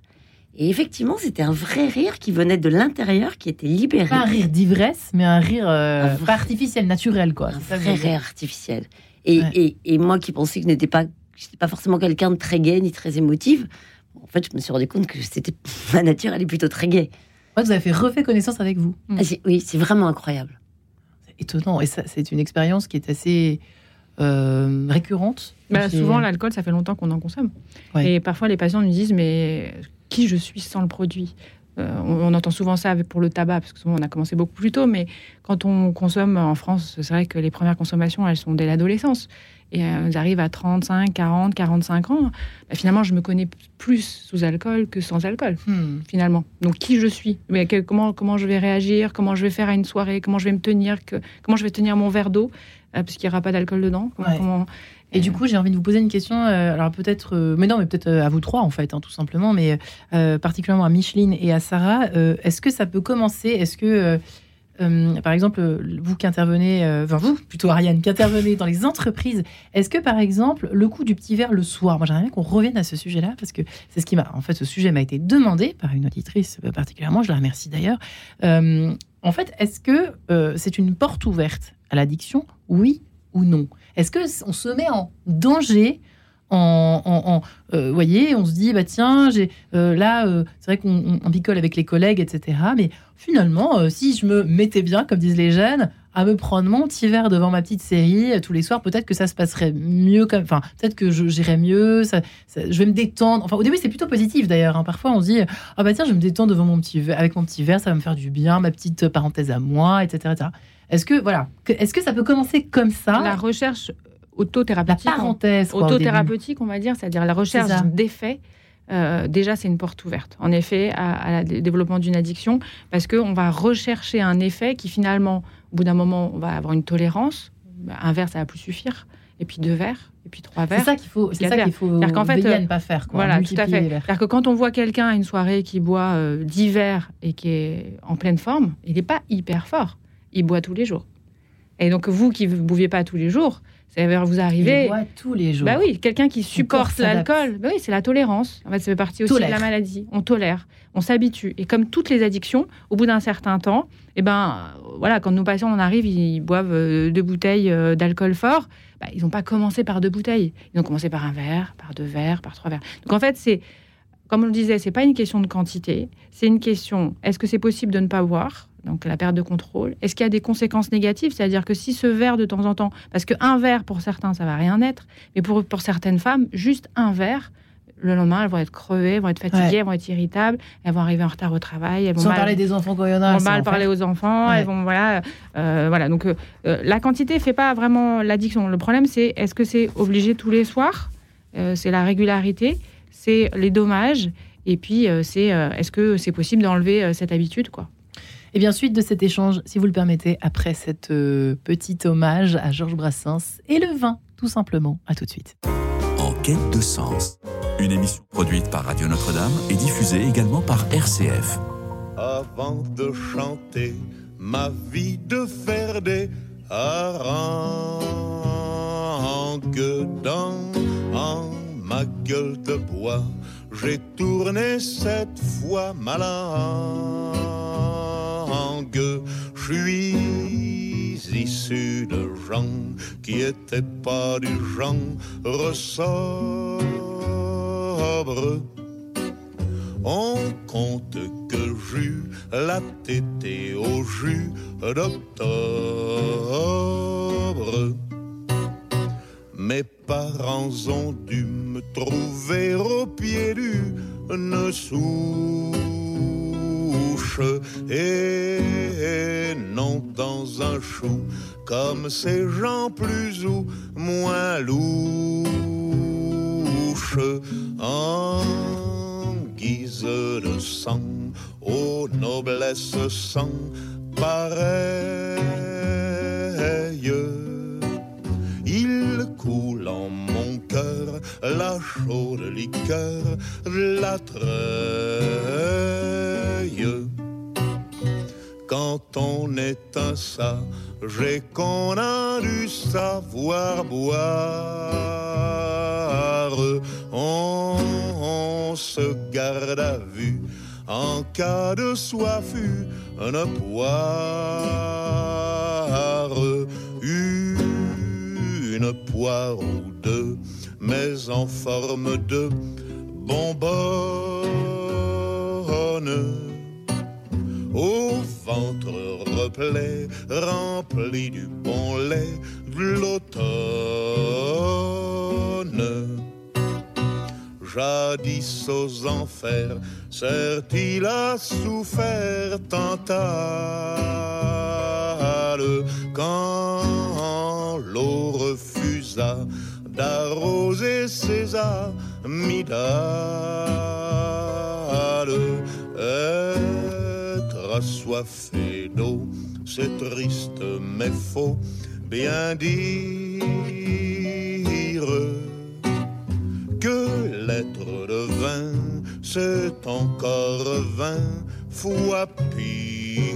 Et effectivement, c'était un vrai rire qui venait de l'intérieur, qui était libéré. Pas un rire d'ivresse, mais un rire euh, Un vrai- pas artificiel, naturel, quoi. un vrai rire artificiel. Et, Ouais. et, et moi qui pensais que je n'étais pas, pas forcément quelqu'un de très gai ni très émotive, en fait, je me suis rendu compte que c'était ma nature, elle est plutôt très gaie. Vous avez fait refait connaissance avec vous. Ah, oui, c'est vraiment incroyable. C'est étonnant. Et ça, c'est une expérience qui est assez euh, récurrente. Bah, souvent, l'alcool, ça fait longtemps qu'on en consomme. Ouais. Et parfois, les patients nous disent Mais qui je suis sans le produit? Euh, on, on entend souvent ça pour le tabac, parce que souvent on a commencé beaucoup plus tôt, mais quand on consomme en France, c'est vrai que les premières consommations, elles sont dès l'adolescence. Et euh, elles arrivent à 35, 40, 45 ans. Bah, finalement, je me connais plus sous alcool que sans alcool, Hmm. finalement. Donc, qui je suis? Mais comment, comment je vais réagir? Comment je vais faire à une soirée? Comment je vais me tenir que, Comment je vais tenir mon verre d'eau? Euh, Parce qu'il n'y aura pas d'alcool dedans. Comment- Ouais. comment- Et du coup, j'ai envie de vous poser une question. euh, alors peut-être, euh, mais non, mais peut-être euh, à vous trois en fait, hein, tout simplement, mais euh, particulièrement à Micheline et à Sarah. euh, Est-ce que ça peut commencer? Est-ce que, euh, par exemple, vous qui intervenez, euh, enfin vous, plutôt Ariane, qui intervenez dans les entreprises, est-ce que par exemple, le coup du petit verre le soir, moi j'aimerais bien qu'on revienne à ce sujet-là parce que c'est ce qui m'a, en fait, ce sujet m'a été demandé par une auditrice euh, particulièrement. Je la remercie d'ailleurs. En fait, est-ce que c'est une porte ouverte à l'addiction Oui ou non? Est-ce que on se met en danger en, en- euh, voyez, on se dit bah tiens, j'ai euh, là, euh, c'est vrai qu'on on- on picole avec les collègues, etc. Mais finalement, si je me mettais bien, comme disent les jeunes, à me prendre mon petit verre devant ma petite série tous les soirs, peut-être que ça se passerait mieux, enfin peut-être que j'irais mieux, ça, je vais me détendre. Enfin au début c'est plutôt positif d'ailleurs. hein. Parfois on se dit ah bah tiens, je me détendre devant mon petit verre, avec mon petit verre, ça va me faire du bien, ma petite parenthèse à moi, etc. etc. Est-ce que voilà, est-ce que ça peut commencer comme ça, La recherche la autothérapeutique. parenthèse quoi, au début autothérapeutique, on va dire, c'est-à-dire la recherche d'effets. euh, déjà, c'est une porte ouverte, en effet, à, développement d'une addiction, parce qu'on va rechercher un effet qui, finalement, au bout d'un moment, on va avoir une tolérance. Un verre, ça va plus suffire. Et puis deux verres, et puis trois C'est verres. ça qu'il faut, c'est ça qu'il faut fait, veiller à euh, ne pas faire. Quoi, Voilà, tout à fait. C'est-à-dire que quand on voit quelqu'un à une soirée qui boit euh, 10 verres et qui est en pleine forme, il n'est pas hyper fort. Il boit tous les jours. Et donc, vous qui ne bouviez pas tous les jours, ça va vous Il arriver. boit tous les jours. Bah oui, quelqu'un qui supporte l'alcool, bah oui, c'est la tolérance. En fait, ça fait partie aussi Tolère. de la maladie. On tolère, on s'habitue. Et comme toutes les addictions, au bout d'un certain temps, eh ben, euh, voilà, quand nos patients en arrivent, ils boivent euh, deux bouteilles euh, d'alcool fort. bah, ils n'ont pas commencé par deux bouteilles. Ils ont commencé par un verre, par deux verres, par trois verres. Donc en fait, c'est, comme on le disait, c'est pas une question de quantité. C'est une question. Est-ce que c'est possible de ne pas boire? Donc la perte de contrôle. Est-ce qu'il y a des conséquences négatives? C'est-à-dire que si ce verre de temps en temps, parce qu'un verre pour certains ça va rien être, mais pour, pour certaines femmes, juste un verre, le lendemain elles vont être crevées, elles vont être fatiguées, Ouais. elles vont être irritables, elles vont arriver en retard au travail, elles vont Sans mal, parler des enfants quand il y en a. vont c'est mal parler aux enfants, Ouais. elles vont voilà, euh, voilà. Donc euh, euh, la quantité fait pas vraiment l'addiction. Le problème c'est est-ce que c'est obligé tous les soirs? Euh, C'est la régularité, c'est les dommages, et puis c'est est-ce que c'est possible d'enlever cette habitude quoi? Et bien, suite de cet échange, si vous le permettez, après cet euh, petit hommage à Georges Brassens et le vin, tout simplement. À tout de suite. En quête de sens, Une émission produite par Radio Notre-Dame et diffusée également par RCF. Avant de chanter ma vie de faire des harangues dans en ma gueule de bois, j'ai tourné cette fois ma langue. Je suis issu de gens qui étaient pas du genre ressorbre. On compte que j'eus la tétée au jus d'octobre. Mes parents ont dû me trouver au pied d'une souche et non dans un chou comme ces gens plus ou moins louches en guise de sang aux noblesses sans pareil. La chaude liqueur la. Quand on est un et qu'on a du savoir boire, on, se garde à vue. En cas de soif, une poire, une poire ou deux, mais en forme de bonbonne. Au ventre replet, rempli du bon lait de l'automne. Jadis aux enfers, certes il a souffert tantale quand l'eau refusa d'arroser ses amygdales. Être assoiffé d'eau, c'est triste mais faux, bien dire que l'être de vin, c'est encore vingt fois pire.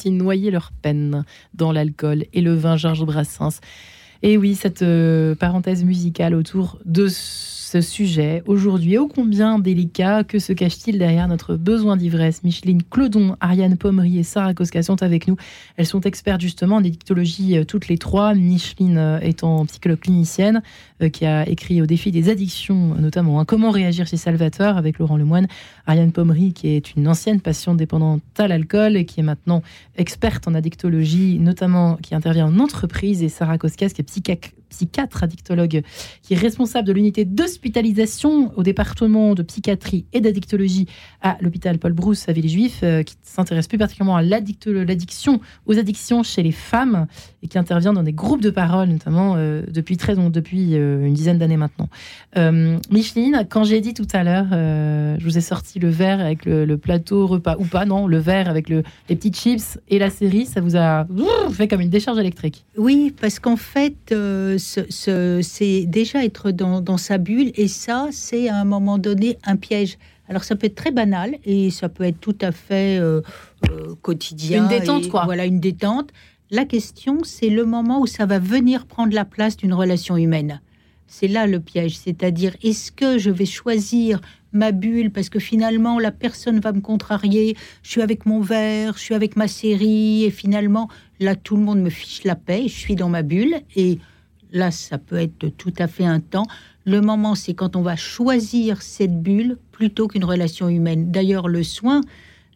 Courant, ils noyaient leur peine dans l'alcool et le vin Georges Brassens? Et oui, cette euh, parenthèse musicale autour de ce sujet, aujourd'hui ô combien délicat, que se cache-t-il derrière notre besoin d'ivresse? Micheline Clodon, Ariane Pommery et Sarah Koska sont avec nous. Elles sont expertes justement en édictologie euh, toutes les trois. Micheline euh, étant psychologue clinicienne, euh, qui a écrit au défi des addictions, notamment hein, Comment réagir chez Salvatore? Avec Laurent Lemoine. Ariane Pommery, qui est une ancienne patiente dépendante à l'alcool et qui est maintenant experte en addictologie, notamment qui intervient en entreprise, et Sarah Koskas, qui est psychiatre psychiatre addictologue qui est responsable de l'unité d'hospitalisation au département de psychiatrie et d'addictologie à l'hôpital Paul Brousse à Villejuif, euh, qui s'intéresse plus particulièrement à l'addiction, aux addictions chez les femmes et qui intervient dans des groupes de parole, notamment euh, depuis très long, depuis euh, une dizaine d'années maintenant. Micheline, quand j'ai dit tout à l'heure, je vous ai sorti le verre avec le, plateau repas ou pas, non, le verre avec le, les petites chips et la série, ça vous a fait comme une décharge électrique? Oui, parce qu'en fait, c'est déjà être dans, sa bulle et ça, c'est à un moment donné un piège. Alors ça peut être très banal et ça peut être tout à fait euh, euh, quotidien. Une détente, quoi. Voilà, une détente. La question, c'est le moment où ça va venir prendre la place d'une relation humaine. C'est là le piège, c'est-à-dire est-ce que je vais choisir ma bulle parce que finalement la personne va me contrarier, je suis avec mon verre, je suis avec ma série et finalement là tout le monde me fiche la paix, je suis dans ma bulle et là, ça peut être tout à fait un temps. Le moment, c'est quand on va choisir cette bulle plutôt qu'une relation humaine. D'ailleurs, le soin,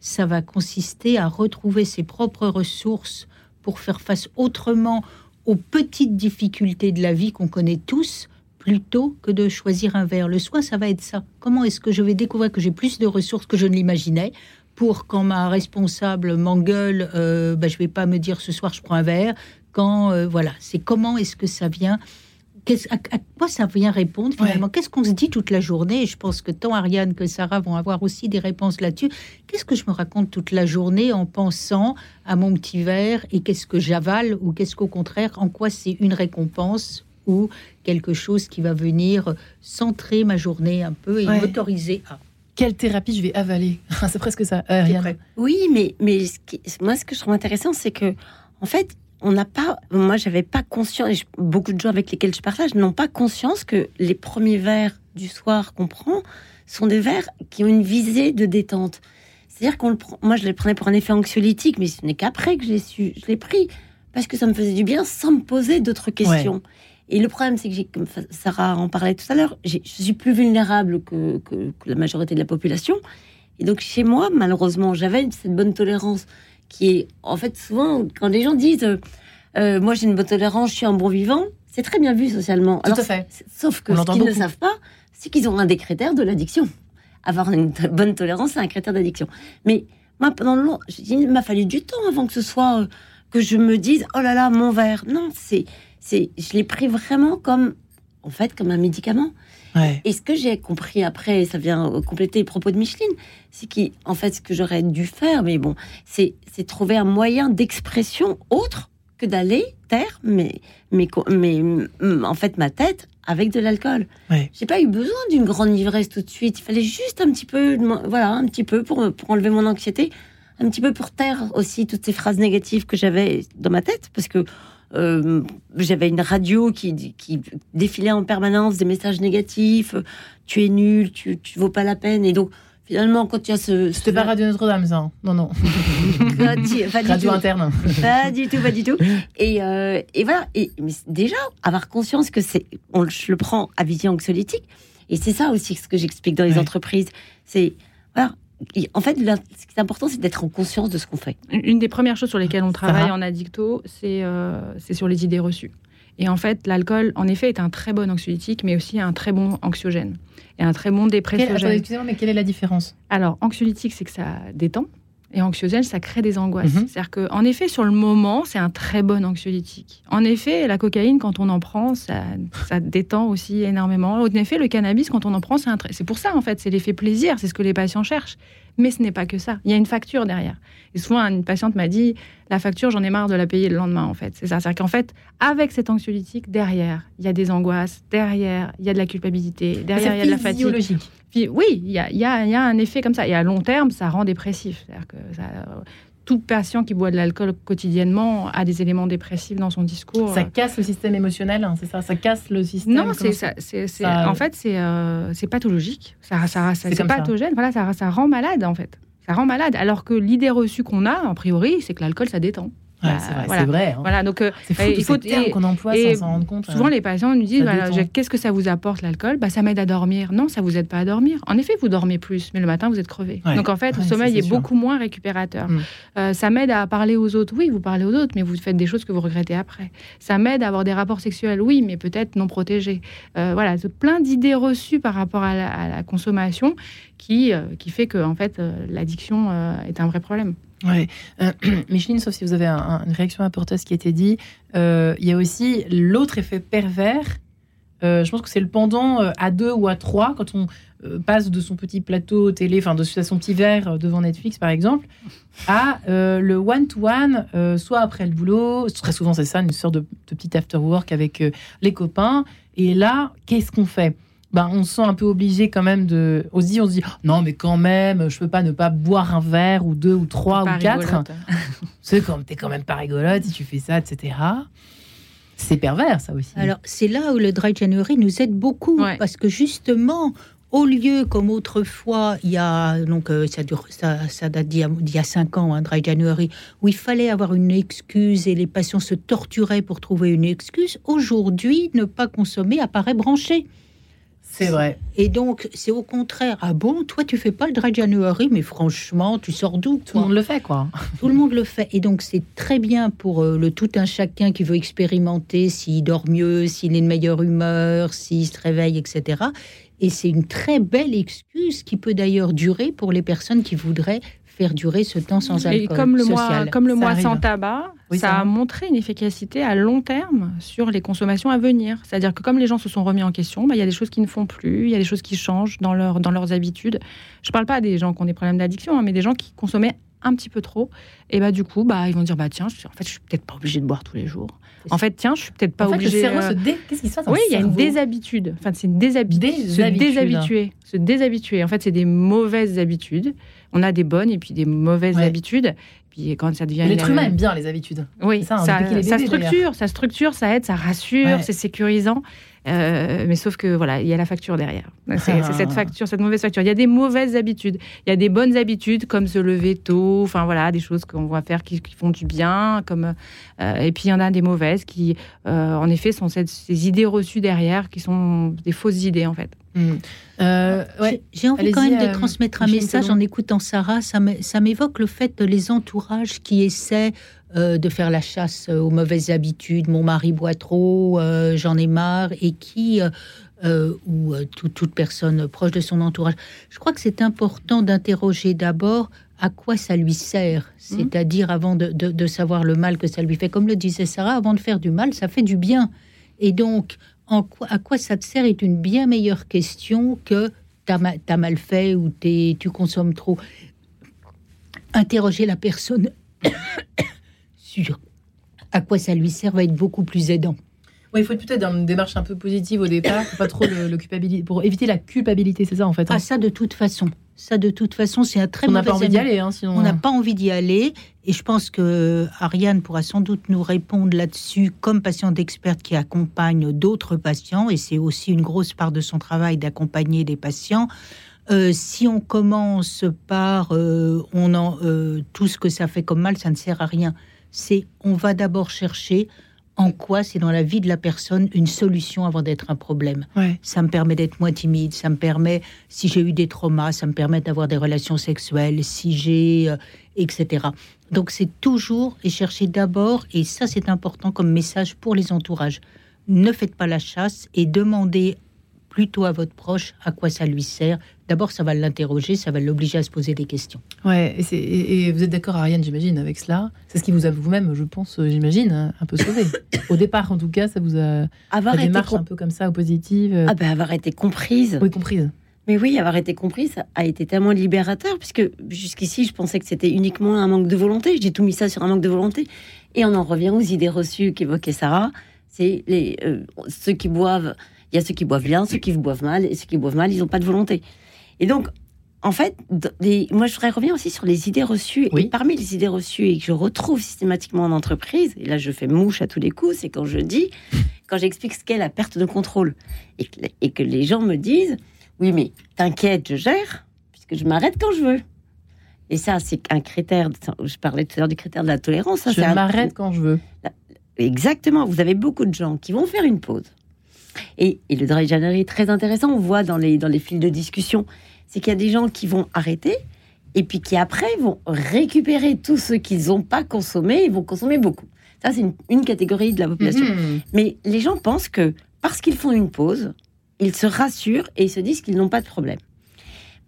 ça va consister à retrouver ses propres ressources pour faire face autrement aux petites difficultés de la vie qu'on connaît tous, plutôt que de choisir un verre. Le soin, ça va être ça. Comment est-ce que je vais découvrir que j'ai plus de ressources que je ne l'imaginais pour quand ma responsable m'engueule, euh, ben, je vais pas me dire ce soir je prends un verre quand euh, voilà, c'est comment est-ce que ça vient à, à, quoi ça vient répondre finalement? Qu'est-ce qu'on se dit toute la journée? Je pense que tant Ariane que Sarah vont avoir aussi des réponses là-dessus. Qu'est-ce que je me raconte toute la journée en pensant à mon petit verre et qu'est-ce que j'avale ou qu'est-ce qu'au contraire, en quoi c'est une récompense ou quelque chose qui va venir centrer ma journée un peu et Ouais. m'autoriser à? Quelle thérapie je vais avaler? C'est presque ça. Euh, prêt Oui, mais, mais ce qui- moi, ce que je trouve intéressant, c'est que, en fait, on n'a pas, moi, j'avais pas conscience, et je- beaucoup de gens avec lesquels je partage n'ont pas conscience que les premiers verres du soir qu'on prend sont des verres qui ont une visée de détente. C'est-à-dire qu'on le prend, moi, je les prenais pour un effet anxiolytique, mais ce n'est qu'après que je l'ai su, je l'ai pris parce que ça me faisait du bien sans me poser d'autres questions. Et le problème, c'est que, comme Sarah en parlait tout à l'heure, je suis plus vulnérable que, que- que la majorité de la population. Et donc, chez moi, malheureusement, j'avais cette bonne tolérance qui est, en fait, souvent, quand les gens disent euh, euh, Moi, j'ai une bonne tolérance, je suis un bon vivant, c'est très bien vu socialement. Tout à fait. Sauf que On ce qu'ils ne savent pas, c'est qu'ils ont un des critères de l'addiction. Avoir une bonne tolérance, c'est un critère d'addiction. Mais moi, pendant longtemps, j'ai dit, il m'a fallu du temps avant que ce soit euh, que je me dise oh là là, mon verre. Non, c'est, c'est, je l'ai pris vraiment comme, en fait, comme un médicament. Ouais. Et ce que j'ai compris après, ça vient euh, compléter les propos de Micheline, c'est qu'en fait, ce que j'aurais dû faire, mais bon, c'est trouver un moyen d'expression autre que d'aller taire mais mais mais en fait ma tête avec de l'alcool. Ouais. J'ai pas eu besoin d'une grande ivresse tout de suite. Il fallait juste un petit peu, voilà, un petit peu pour pour enlever mon anxiété, un petit peu pour taire aussi toutes ces phrases négatives que j'avais dans ma tête, parce que euh, j'avais une radio qui, qui défilait en permanence des messages négatifs. Tu es nul, tu, tu vaux pas la peine. Et donc, finalement, quand il y a ce. C'était pas Radio Notre-Dame, ça. hein. Non, non. Pas du- pas Radio tout. interne. Pas du tout, pas du tout. Et, euh, et voilà. Et mais déjà avoir conscience que c'est, on, je le prends à vision anxiolytique. Et c'est ça aussi ce que j'explique dans les Ouais. entreprises. C'est voilà. En fait, là, ce qui est important, c'est d'être en conscience de ce qu'on fait. Une des premières choses sur lesquelles on travaille en addicto, c'est euh, c'est sur les idées reçues. Et en fait, l'alcool, en effet, est un très bon anxiolytique, mais aussi un très bon anxiogène et un très bon Quelle- attendez, dépressogène. Excusez-moi, mais quelle est la différence? Alors, anxiolytique, c'est que ça détend. Et anxiogène, ça crée des angoisses. Mhm. C'est-à-dire qu'en effet, sur le moment, c'est un très bon anxiolytique. En effet, la cocaïne, quand on en prend, ça, ça détend aussi énormément. En effet, le cannabis, quand on en prend, c'est un très... C'est pour ça, en fait, c'est l'effet plaisir, c'est ce que les patients cherchent. Mais ce n'est pas que ça. Il y a une facture derrière. Et souvent, une patiente m'a dit, la facture, j'en ai marre de la payer le lendemain, en fait. C'est ça. C'est-à-dire qu'en fait, avec cet anxiolytique, derrière, il y a des angoisses, derrière, il y a de la culpabilité, derrière, il y a de la fatigue. Puis, oui, il y a, y a- il y a un effet comme ça. Et à long terme, ça rend dépressif. C'est-à-dire que ça- tout patient qui boit de l'alcool quotidiennement a des éléments dépressifs dans son discours. Ça casse le système émotionnel, hein, c'est ça Ça casse le système. non, c'est ça. ça- En fait, c'est euh, c'est pathologique. Ça, ça, ça- C'est comme ça. pathogène. Voilà, ça, ça rend malade en fait. Ça rend malade. Alors que l'idée reçue qu'on a, a priori, c'est que l'alcool, ça détend. Ouais, Bah, c'est vrai, voilà. vrai. hein. Voilà. Donc, euh, fou, il faut- qu'on emploie et sans s'en rendre compte. Souvent, euh. les patients nous disent voilà, Qu'est-ce que ça vous apporte l'alcool? Bah, Ça m'aide à dormir. Non, ça vous aide pas à dormir. En effet, vous dormez plus, mais le matin, vous êtes crevé. Ouais. Donc, en fait, le sommeil est, beaucoup moins récupérateur. Mm. Euh, ça m'aide à parler aux autres. Oui, vous parlez aux autres, mais vous faites des choses que vous regrettez après. Ça m'aide à avoir des rapports sexuels. Oui, mais peut-être non protégés. Euh, voilà, plein d'idées reçues par rapport à la, à la consommation qui, qui fait que, en fait, l'addiction est un vrai problème. Ouais. Euh, Micheline, sauf si vous avez un- un- une réaction à apporter à ce qui a été dit, euh, il y a aussi l'autre effet pervers. Euh, je pense que c'est le pendant à deux ou à trois, quand on passe de son petit plateau télé, enfin de son petit verre devant Netflix par exemple, à le one-to-one, soit après le boulot, très souvent c'est ça, une sorte de, de petit after-work avec les copains. Et là, qu'est-ce qu'on fait? Ben, on se sent un peu obligé quand même de. On se dit, on se dit, non, mais quand même, je peux pas ne pas boire un verre ou deux ou trois ou quatre. rigolote. C'est comme t'es quand même pas rigolote si tu fais ça, etc. C'est pervers, ça aussi. Alors, c'est là où le Dry January nous aide beaucoup, Ouais. parce que justement, au lieu, comme autrefois, il y a, donc euh, ça, dure, ça, ça date d'il y a- d'il y a cinq ans, un Dry January, où il fallait avoir une excuse et les patients se torturaient pour trouver une excuse, aujourd'hui, ne pas consommer apparaît branché. C'est vrai. Et donc, c'est au contraire, ah bon, toi, tu fais pas le Dry January, mais franchement, tu sors d'où Tout le monde le fait, quoi. tout le monde le fait. Et donc, c'est très bien pour euh, le tout un chacun qui veut expérimenter s'il dort mieux, s'il est de meilleure humeur, s'il se réveille, etc. Et c'est une très belle excuse qui peut d'ailleurs durer pour les personnes qui voudraient faire durer ce temps sans alcool Et comme le mois, social. comme le Ça mois sans tabac, Oui, ça ça a montré une efficacité à long terme sur les consommations à venir. C'est-à-dire que comme les gens se sont remis en question, bah, il y a des choses qui ne font plus, il y a des choses qui changent dans, leur, dans leurs habitudes. Je ne parle pas des gens qui ont des problèmes d'addiction, hein, mais des gens qui consommaient un petit peu trop, et bah du coup, bah ils vont dire bah tiens, je- en fait, je suis peut-être pas obligée de boire tous les jours. En fait, tiens, je suis peut-être pas en fait, obligée. le cerveau euh, se dé... Qu'est-ce qui se passe oui, il y a une déshabitude. Enfin, c'est une déshabitude. Se déshabituer. Se déshabituer. En fait, c'est des mauvaises habitudes. On a des bonnes et puis des mauvaises Ouais. habitudes. Puis quand ça devient L'être humain aime bien les habitudes. oui, ça, hein, ça, est ça bébé, structure, ça structure, ça aide, ça rassure, Ouais. c'est sécurisant. Euh, mais sauf que voilà, il y a la facture derrière. C'est Ah. cette facture, cette mauvaise facture. Il y a des mauvaises habitudes, il y a des bonnes habitudes comme se lever tôt, enfin voilà, des choses qu'on va faire qui, qui font du bien, comme euh, et puis il y en a des mauvaises qui, euh, en effet, sont cette- ces idées reçues derrière, qui sont des fausses idées en fait. Hmm. Euh, ouais. J'ai- envie quand même de euh, transmettre un message en écoutant Sarah. Ça m'é- ça m'évoque le fait de les entourages qui essaient euh, de faire la chasse aux mauvaises habitudes. Mon mari boit trop, euh, j'en ai marre, et qui, ou tout- toute personne proche de son entourage. Je crois que c'est important d'interroger d'abord à quoi ça lui sert, c'est-à-dire avant de, de- de savoir le mal que ça lui fait. Comme le disait Sarah, avant de faire du mal, ça fait du bien. Et donc, en quoi, à quoi ça te sert est une bien meilleure question que t'as ma- t'as mal fait ou t'es- tu consommes trop. Interroger la personne sur à quoi ça lui sert va être beaucoup plus aidant. Ouais, il faut être peut-être dans une démarche un peu positive au départ, pour pas trop le, le culpabilité, pour éviter la culpabilité, c'est ça en fait. hein. Ah, ça de toute façon. Ça de toute façon, c'est un très on n'a mauvais pas envie d'y ami. aller, hein, sinon. On n'a pas envie d'y aller. Et je pense que Ariane pourra sans doute nous répondre là-dessus comme patiente experte qui accompagne d'autres patients. Et c'est aussi une grosse part de son travail d'accompagner des patients. Euh, si on commence par euh, on en, euh, tout ce que ça fait comme mal, ça ne sert à rien. C'est on va d'abord chercher en quoi c'est dans la vie de la personne une solution avant d'être un problème. Ouais. Ça me permet d'être moins timide, ça me permet, si j'ai eu des traumas, ça me permet d'avoir des relations sexuelles, si j'ai, euh, etc. Donc c'est toujours et chercher d'abord, et ça c'est important comme message pour les entourages, ne faites pas la chasse et demandez plutôt à votre proche à quoi ça lui sert. D'abord, ça va l'interroger, ça va l'obliger à se poser des questions. Ouais, et, c'est- et- et vous êtes d'accord, Ariane, j'imagine, avec cela. C'est ce qui vous a vous-même, je pense, euh, j'imagine, hein, un peu sauvé. Au départ, en tout cas, ça vous a. Avoir été, com- un peu comme ça, positive. euh, ah ben, avoir été comprise. Oui, comprise. Mais oui, avoir été comprise ça a été tellement libérateur, puisque jusqu'ici, je pensais que c'était uniquement un manque de volonté. J'ai tout mis ça sur un manque de volonté. Et on en revient aux idées reçues qu'évoquait Sarah. C'est les, euh, ceux qui boivent, il y a ceux qui boivent bien, ceux qui boivent mal, et ceux qui boivent mal, ils n'ont pas de volonté. Et donc, en fait, les- moi, je voudrais revenir aussi sur les idées reçues. Oui. Et parmi les idées reçues et que je retrouve systématiquement en entreprise, et là, je fais mouche à tous les coups, c'est quand je dis, quand j'explique ce qu'est la perte de contrôle, et que, et que les gens me disent, oui, mais t'inquiète, je gère, puisque je m'arrête quand je veux. Et ça, c'est un critère. Je parlais tout à l'heure du critère de la tolérance. Ça, je c'est un- m'arrête quand je veux. Exactement. Vous avez beaucoup de gens qui vont faire une pause. Et, et le dry January est très intéressant. On voit dans les, dans les fils de discussion, c'est qu'il y a des gens qui vont arrêter et puis qui après vont récupérer tout ce qu'ils n'ont pas consommé et vont consommer beaucoup. Ça, c'est une, une catégorie de la population. Mhm. Mais les gens pensent que parce qu'ils font une pause, ils se rassurent et ils se disent qu'ils n'ont pas de problème.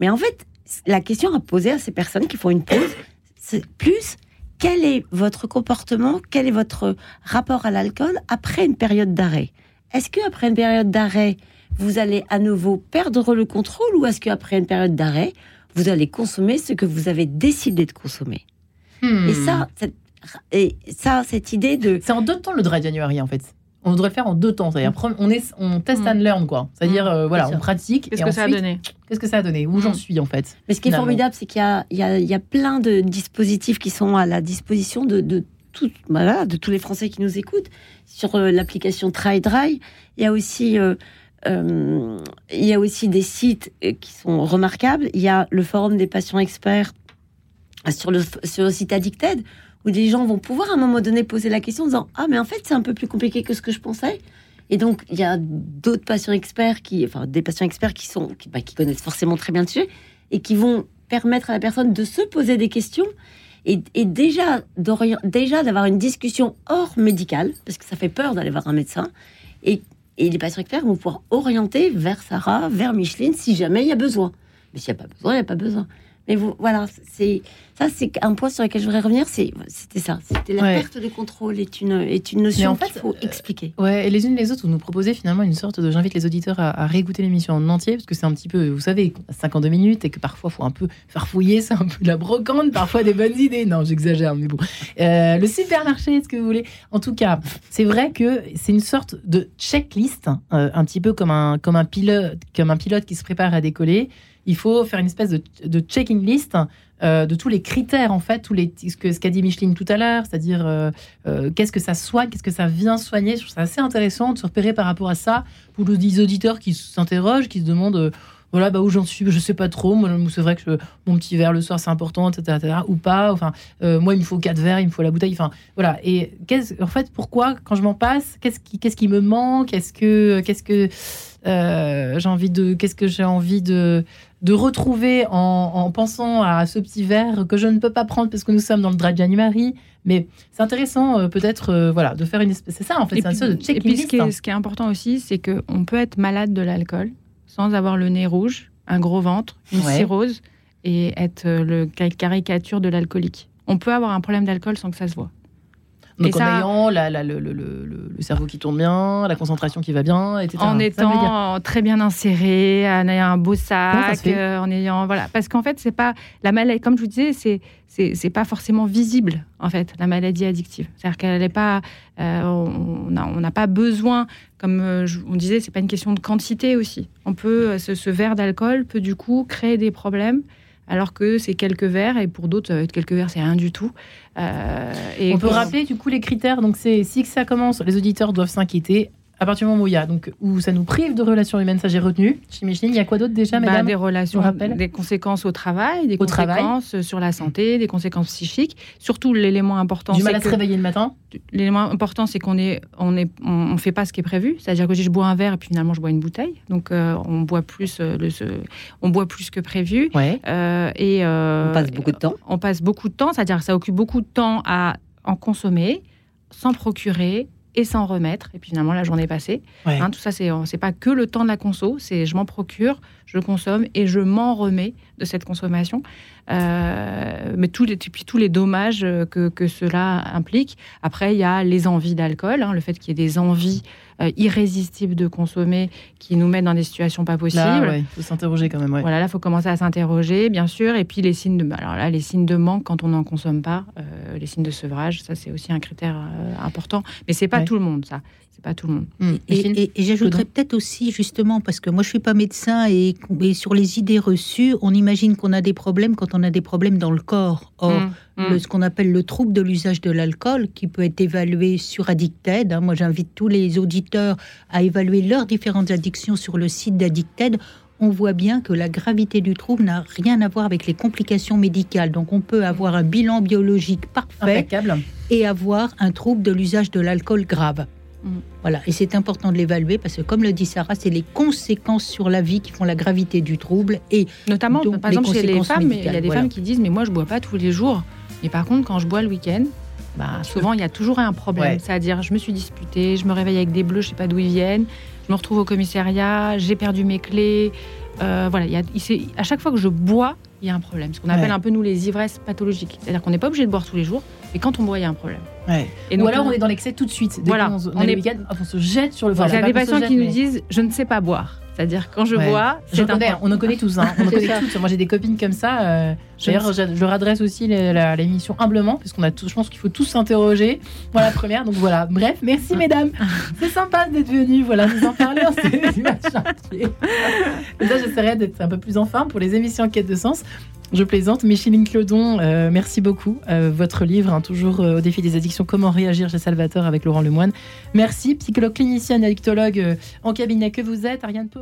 Mais en fait, la question à poser à ces personnes qui font une pause, c'est plus quel est votre comportement, quel est votre rapport à l'alcool après une période d'arrêt? Est-ce qu'après une période d'arrêt, vous allez à nouveau perdre le contrôle ou est-ce qu'après une période d'arrêt, vous allez consommer ce que vous avez décidé de consommer? Hmm. Et ça, cette, et ça, cette idée de C'est en deux temps le dry January en fait. On devrait le faire en deux temps. C'est-à-dire, pre- on, est, on test Mm. and learn, quoi. C'est-à-dire, euh, voilà, on pratique. Qu'est-ce et que ça a ensuite, donné? Qu'est-ce que ça a donné? Où j'en Mm. suis, en fait Mais ce qui est formidable, c'est qu'il y a, il y, a, il y a plein de dispositifs qui sont à la disposition de, de, tout- de tous les Français qui nous écoutent. Sur euh, l'application Try Dry, il y a aussi... euh, euh, il y a aussi des sites qui sont remarquables. Il y a le forum des patients experts sur le, sur le site Addicted, où des gens vont pouvoir à un moment donné poser la question en disant Ah, mais en fait, c'est un peu plus compliqué que ce que je pensais. Et donc, il y a d'autres patients experts qui, enfin, des patients experts qui sont, qui, bah, qui connaissent forcément très bien le sujet et qui vont permettre à la personne de se poser des questions et, et déjà, déjà d'avoir une discussion hors médicale, parce que ça fait peur d'aller voir un médecin. Et, et les patients experts vont pouvoir orienter vers Sarah, vers Micheline, si jamais il y a besoin. Mais s'il n'y a pas besoin, il n'y a pas besoin. Mais vous, voilà, c'est ça, c'est un point sur lequel je voudrais revenir. C'était ça. C'était la Ouais. perte de contrôle est une est une notion en fait, qu'il faut euh, expliquer. Ouais, et les unes les autres, vous nous proposez finalement une sorte de. J'invite les auditeurs à, à réécouter l'émission en entier, parce que c'est un petit peu, vous savez, qu'on a 52 minutes et que parfois, faut un peu farfouiller, c'est un peu de la brocante, parfois des bonnes idées. Non, j'exagère, mais bon. Euh, le supermarché, est-ce que vous voulez? En tout cas, c'est vrai que c'est une sorte de checklist, euh, un petit peu comme un, comme, un pilote, comme un pilote qui se prépare à décoller. Il faut faire une espèce de, de checking list euh, de tous les critères, en fait, tous les, ce que- ce qu'a dit Micheline tout à l'heure, c'est-à-dire euh, euh, qu'est-ce que ça soigne, qu'est-ce que ça vient soigner. Je trouve ça assez intéressant de se repérer par rapport à ça pour les auditeurs qui s'interrogent, qui se demandent voilà bah, où j'en suis, je sais pas trop. Moi, c'est vrai que mon petit verre le soir c'est important, etc., etc., ou pas. Enfin, moi il me faut quatre verres, il me faut la bouteille. Enfin, voilà. Et qu'est-ce- en fait, pourquoi quand je m'en passe, qu'est-ce qui, qui me manque? Est-ce que, qu'est-ce que j'ai envie de, qu'est-ce que j'ai envie de de retrouver en, en pensant à ce petit verre que je ne peux pas prendre parce que nous sommes dans le dry January. Mais c'est intéressant, euh, peut-être, euh, voilà, de faire une espèce. C'est ça, en fait, Et c'est un de et puis, ce, checklist. qui est, ce qui est important aussi, c'est qu'on peut être malade de l'alcool sans avoir le nez rouge, un gros ventre, une Ouais. cirrhose et être euh, le ca- caricature de l'alcoolique. On peut avoir un problème d'alcool sans que ça se voit. Donc et en ça- ayant la- la- le, le- le- le cerveau qui tourne bien, la concentration qui va bien, etc. En étant très bien inséré, en ayant un beau sac, euh, en ayant voilà, parce qu'en fait c'est pas la maladie, comme je vous disais, c'est c'est pas forcément visible en fait la maladie addictive. C'est-à-dire qu'elle n'est pas, euh, on n'a on pas besoin, comme euh, je- on disait, c'est pas une question de quantité aussi. On peut euh, ce, ce verre d'alcool peut du coup créer des problèmes. Alors que c'est quelques verres et pour d'autres, quelques verres c'est rien du tout. Euh, et On peut rappeler du coup les critères. Donc c'est si que ça commence, les auditeurs doivent s'inquiéter. À partir du moment où il y a donc où ça nous prive de relations humaines, ça j'ai retenu. Chez Micheline, il y a quoi d'autre déjà, Bah, mesdames des relations, des conséquences au travail, des Au travail. conséquences sur la santé, des conséquences psychiques. Surtout, l'élément important, Du mal c'est à se réveiller le matin. l'élément important, c'est qu'on est, on est, on, on fait pas ce qui est prévu. C'est-à-dire que je bois un verre et puis finalement je bois une bouteille. Donc euh, on boit plus, euh, le, ce- on boit plus que prévu. Ouais. Euh, et euh, On passe beaucoup de temps. On passe beaucoup de temps, c'est-à-dire que ça occupe beaucoup de temps à en consommer, s'en procurer et s'en remettre. Et puis finalement la journée est passée. Ouais. Hein, tout ça, c'est c'est pas que le temps de la conso, c'est je m'en procure, je consomme et je m'en remets de cette consommation. Euh, mais tous les, puis tous les dommages euh, que, que cela implique. Après, il y a les envies d'alcool, hein, le fait qu'il y ait des envies euh, irrésistibles de consommer qui nous mettent dans des situations pas possibles. Là, ouais, faut s'interroger quand même. Ouais. Voilà, là, il faut commencer à s'interroger, bien sûr. Et puis, les signes de, alors là, les signes de manque quand on n'en consomme pas, euh, les signes de sevrage, ça, c'est aussi un critère euh, important. Mais c'est pas Ouais. tout le monde, ça. C'est pas tout le monde. Hum, Et, Micheline et- et j'ajouterais peut-être aussi, justement, parce que moi je suis pas médecin et, et sur les idées reçues, on imagine qu'on a des problèmes quand on a des problèmes dans le corps. Or, Mm, mm. le- ce qu'on appelle le trouble de l'usage de l'alcool, qui peut être évalué sur Addicted. hein. Moi, j'invite tous les auditeurs à évaluer leurs différentes addictions sur le site d'Addicted. On voit bien que la gravité du trouble n'a rien à voir avec les complications médicales. Donc, on peut avoir un bilan biologique parfait Impeccable. et avoir un trouble de l'usage de l'alcool grave. Mm. Voilà, et c'est important de l'évaluer parce que, comme le dit Sarah, c'est les conséquences sur la vie qui font la gravité du trouble. Et Notamment, Donc, par les exemple, chez les femmes, il y a des voilà. femmes qui disent Mais moi, je bois pas tous les jours. Mais par contre, quand je bois le week-end, bah, souvent, il y a toujours un problème. Ouais. C'est-à-dire, je me suis disputée, je me réveille avec des bleus, je sais pas d'où ils viennent, je me retrouve au commissariat, j'ai perdu mes clés. Euh, voilà, il y a, à chaque fois que je bois, il y a un problème. Ce qu'on appelle Ouais. un peu, nous, les ivresses pathologiques. C'est-à-dire qu'on n'est pas obligé de boire tous les jours, mais quand on boit, il y a un problème. Ouais. Et Ou alors on est dans l'excès tout de suite. Dès Voilà, qu'on on, on est hop, on se jette sur le il y a des patients qui nous disent Je ne sais pas boire. C'est-à-dire, quand je Ouais. bois, c'est un on en connaît tous. Hein. On en connaît tous. Moi, j'ai des copines comme ça. euh, D'ailleurs, je, je redresse aussi l'émission humblement, parce qu'on a tous, je pense qu'il faut tous s'interroger. Voilà la première. Donc voilà. Bref, merci mesdames. C'est sympa d'être venues. Voilà, nous en parler. Ça, j'essaierai d'être un peu plus en forme pour les émissions en quête de sens. Je plaisante. Micheline Clodon, euh, merci beaucoup. Euh, votre livre, hein, toujours euh, au défi des addictions, comment réagir chez Salvatore avec Laurent Lemoine. Merci, psychologue clinicienne, addictologue en cabinet que vous êtes, Ariane Pau.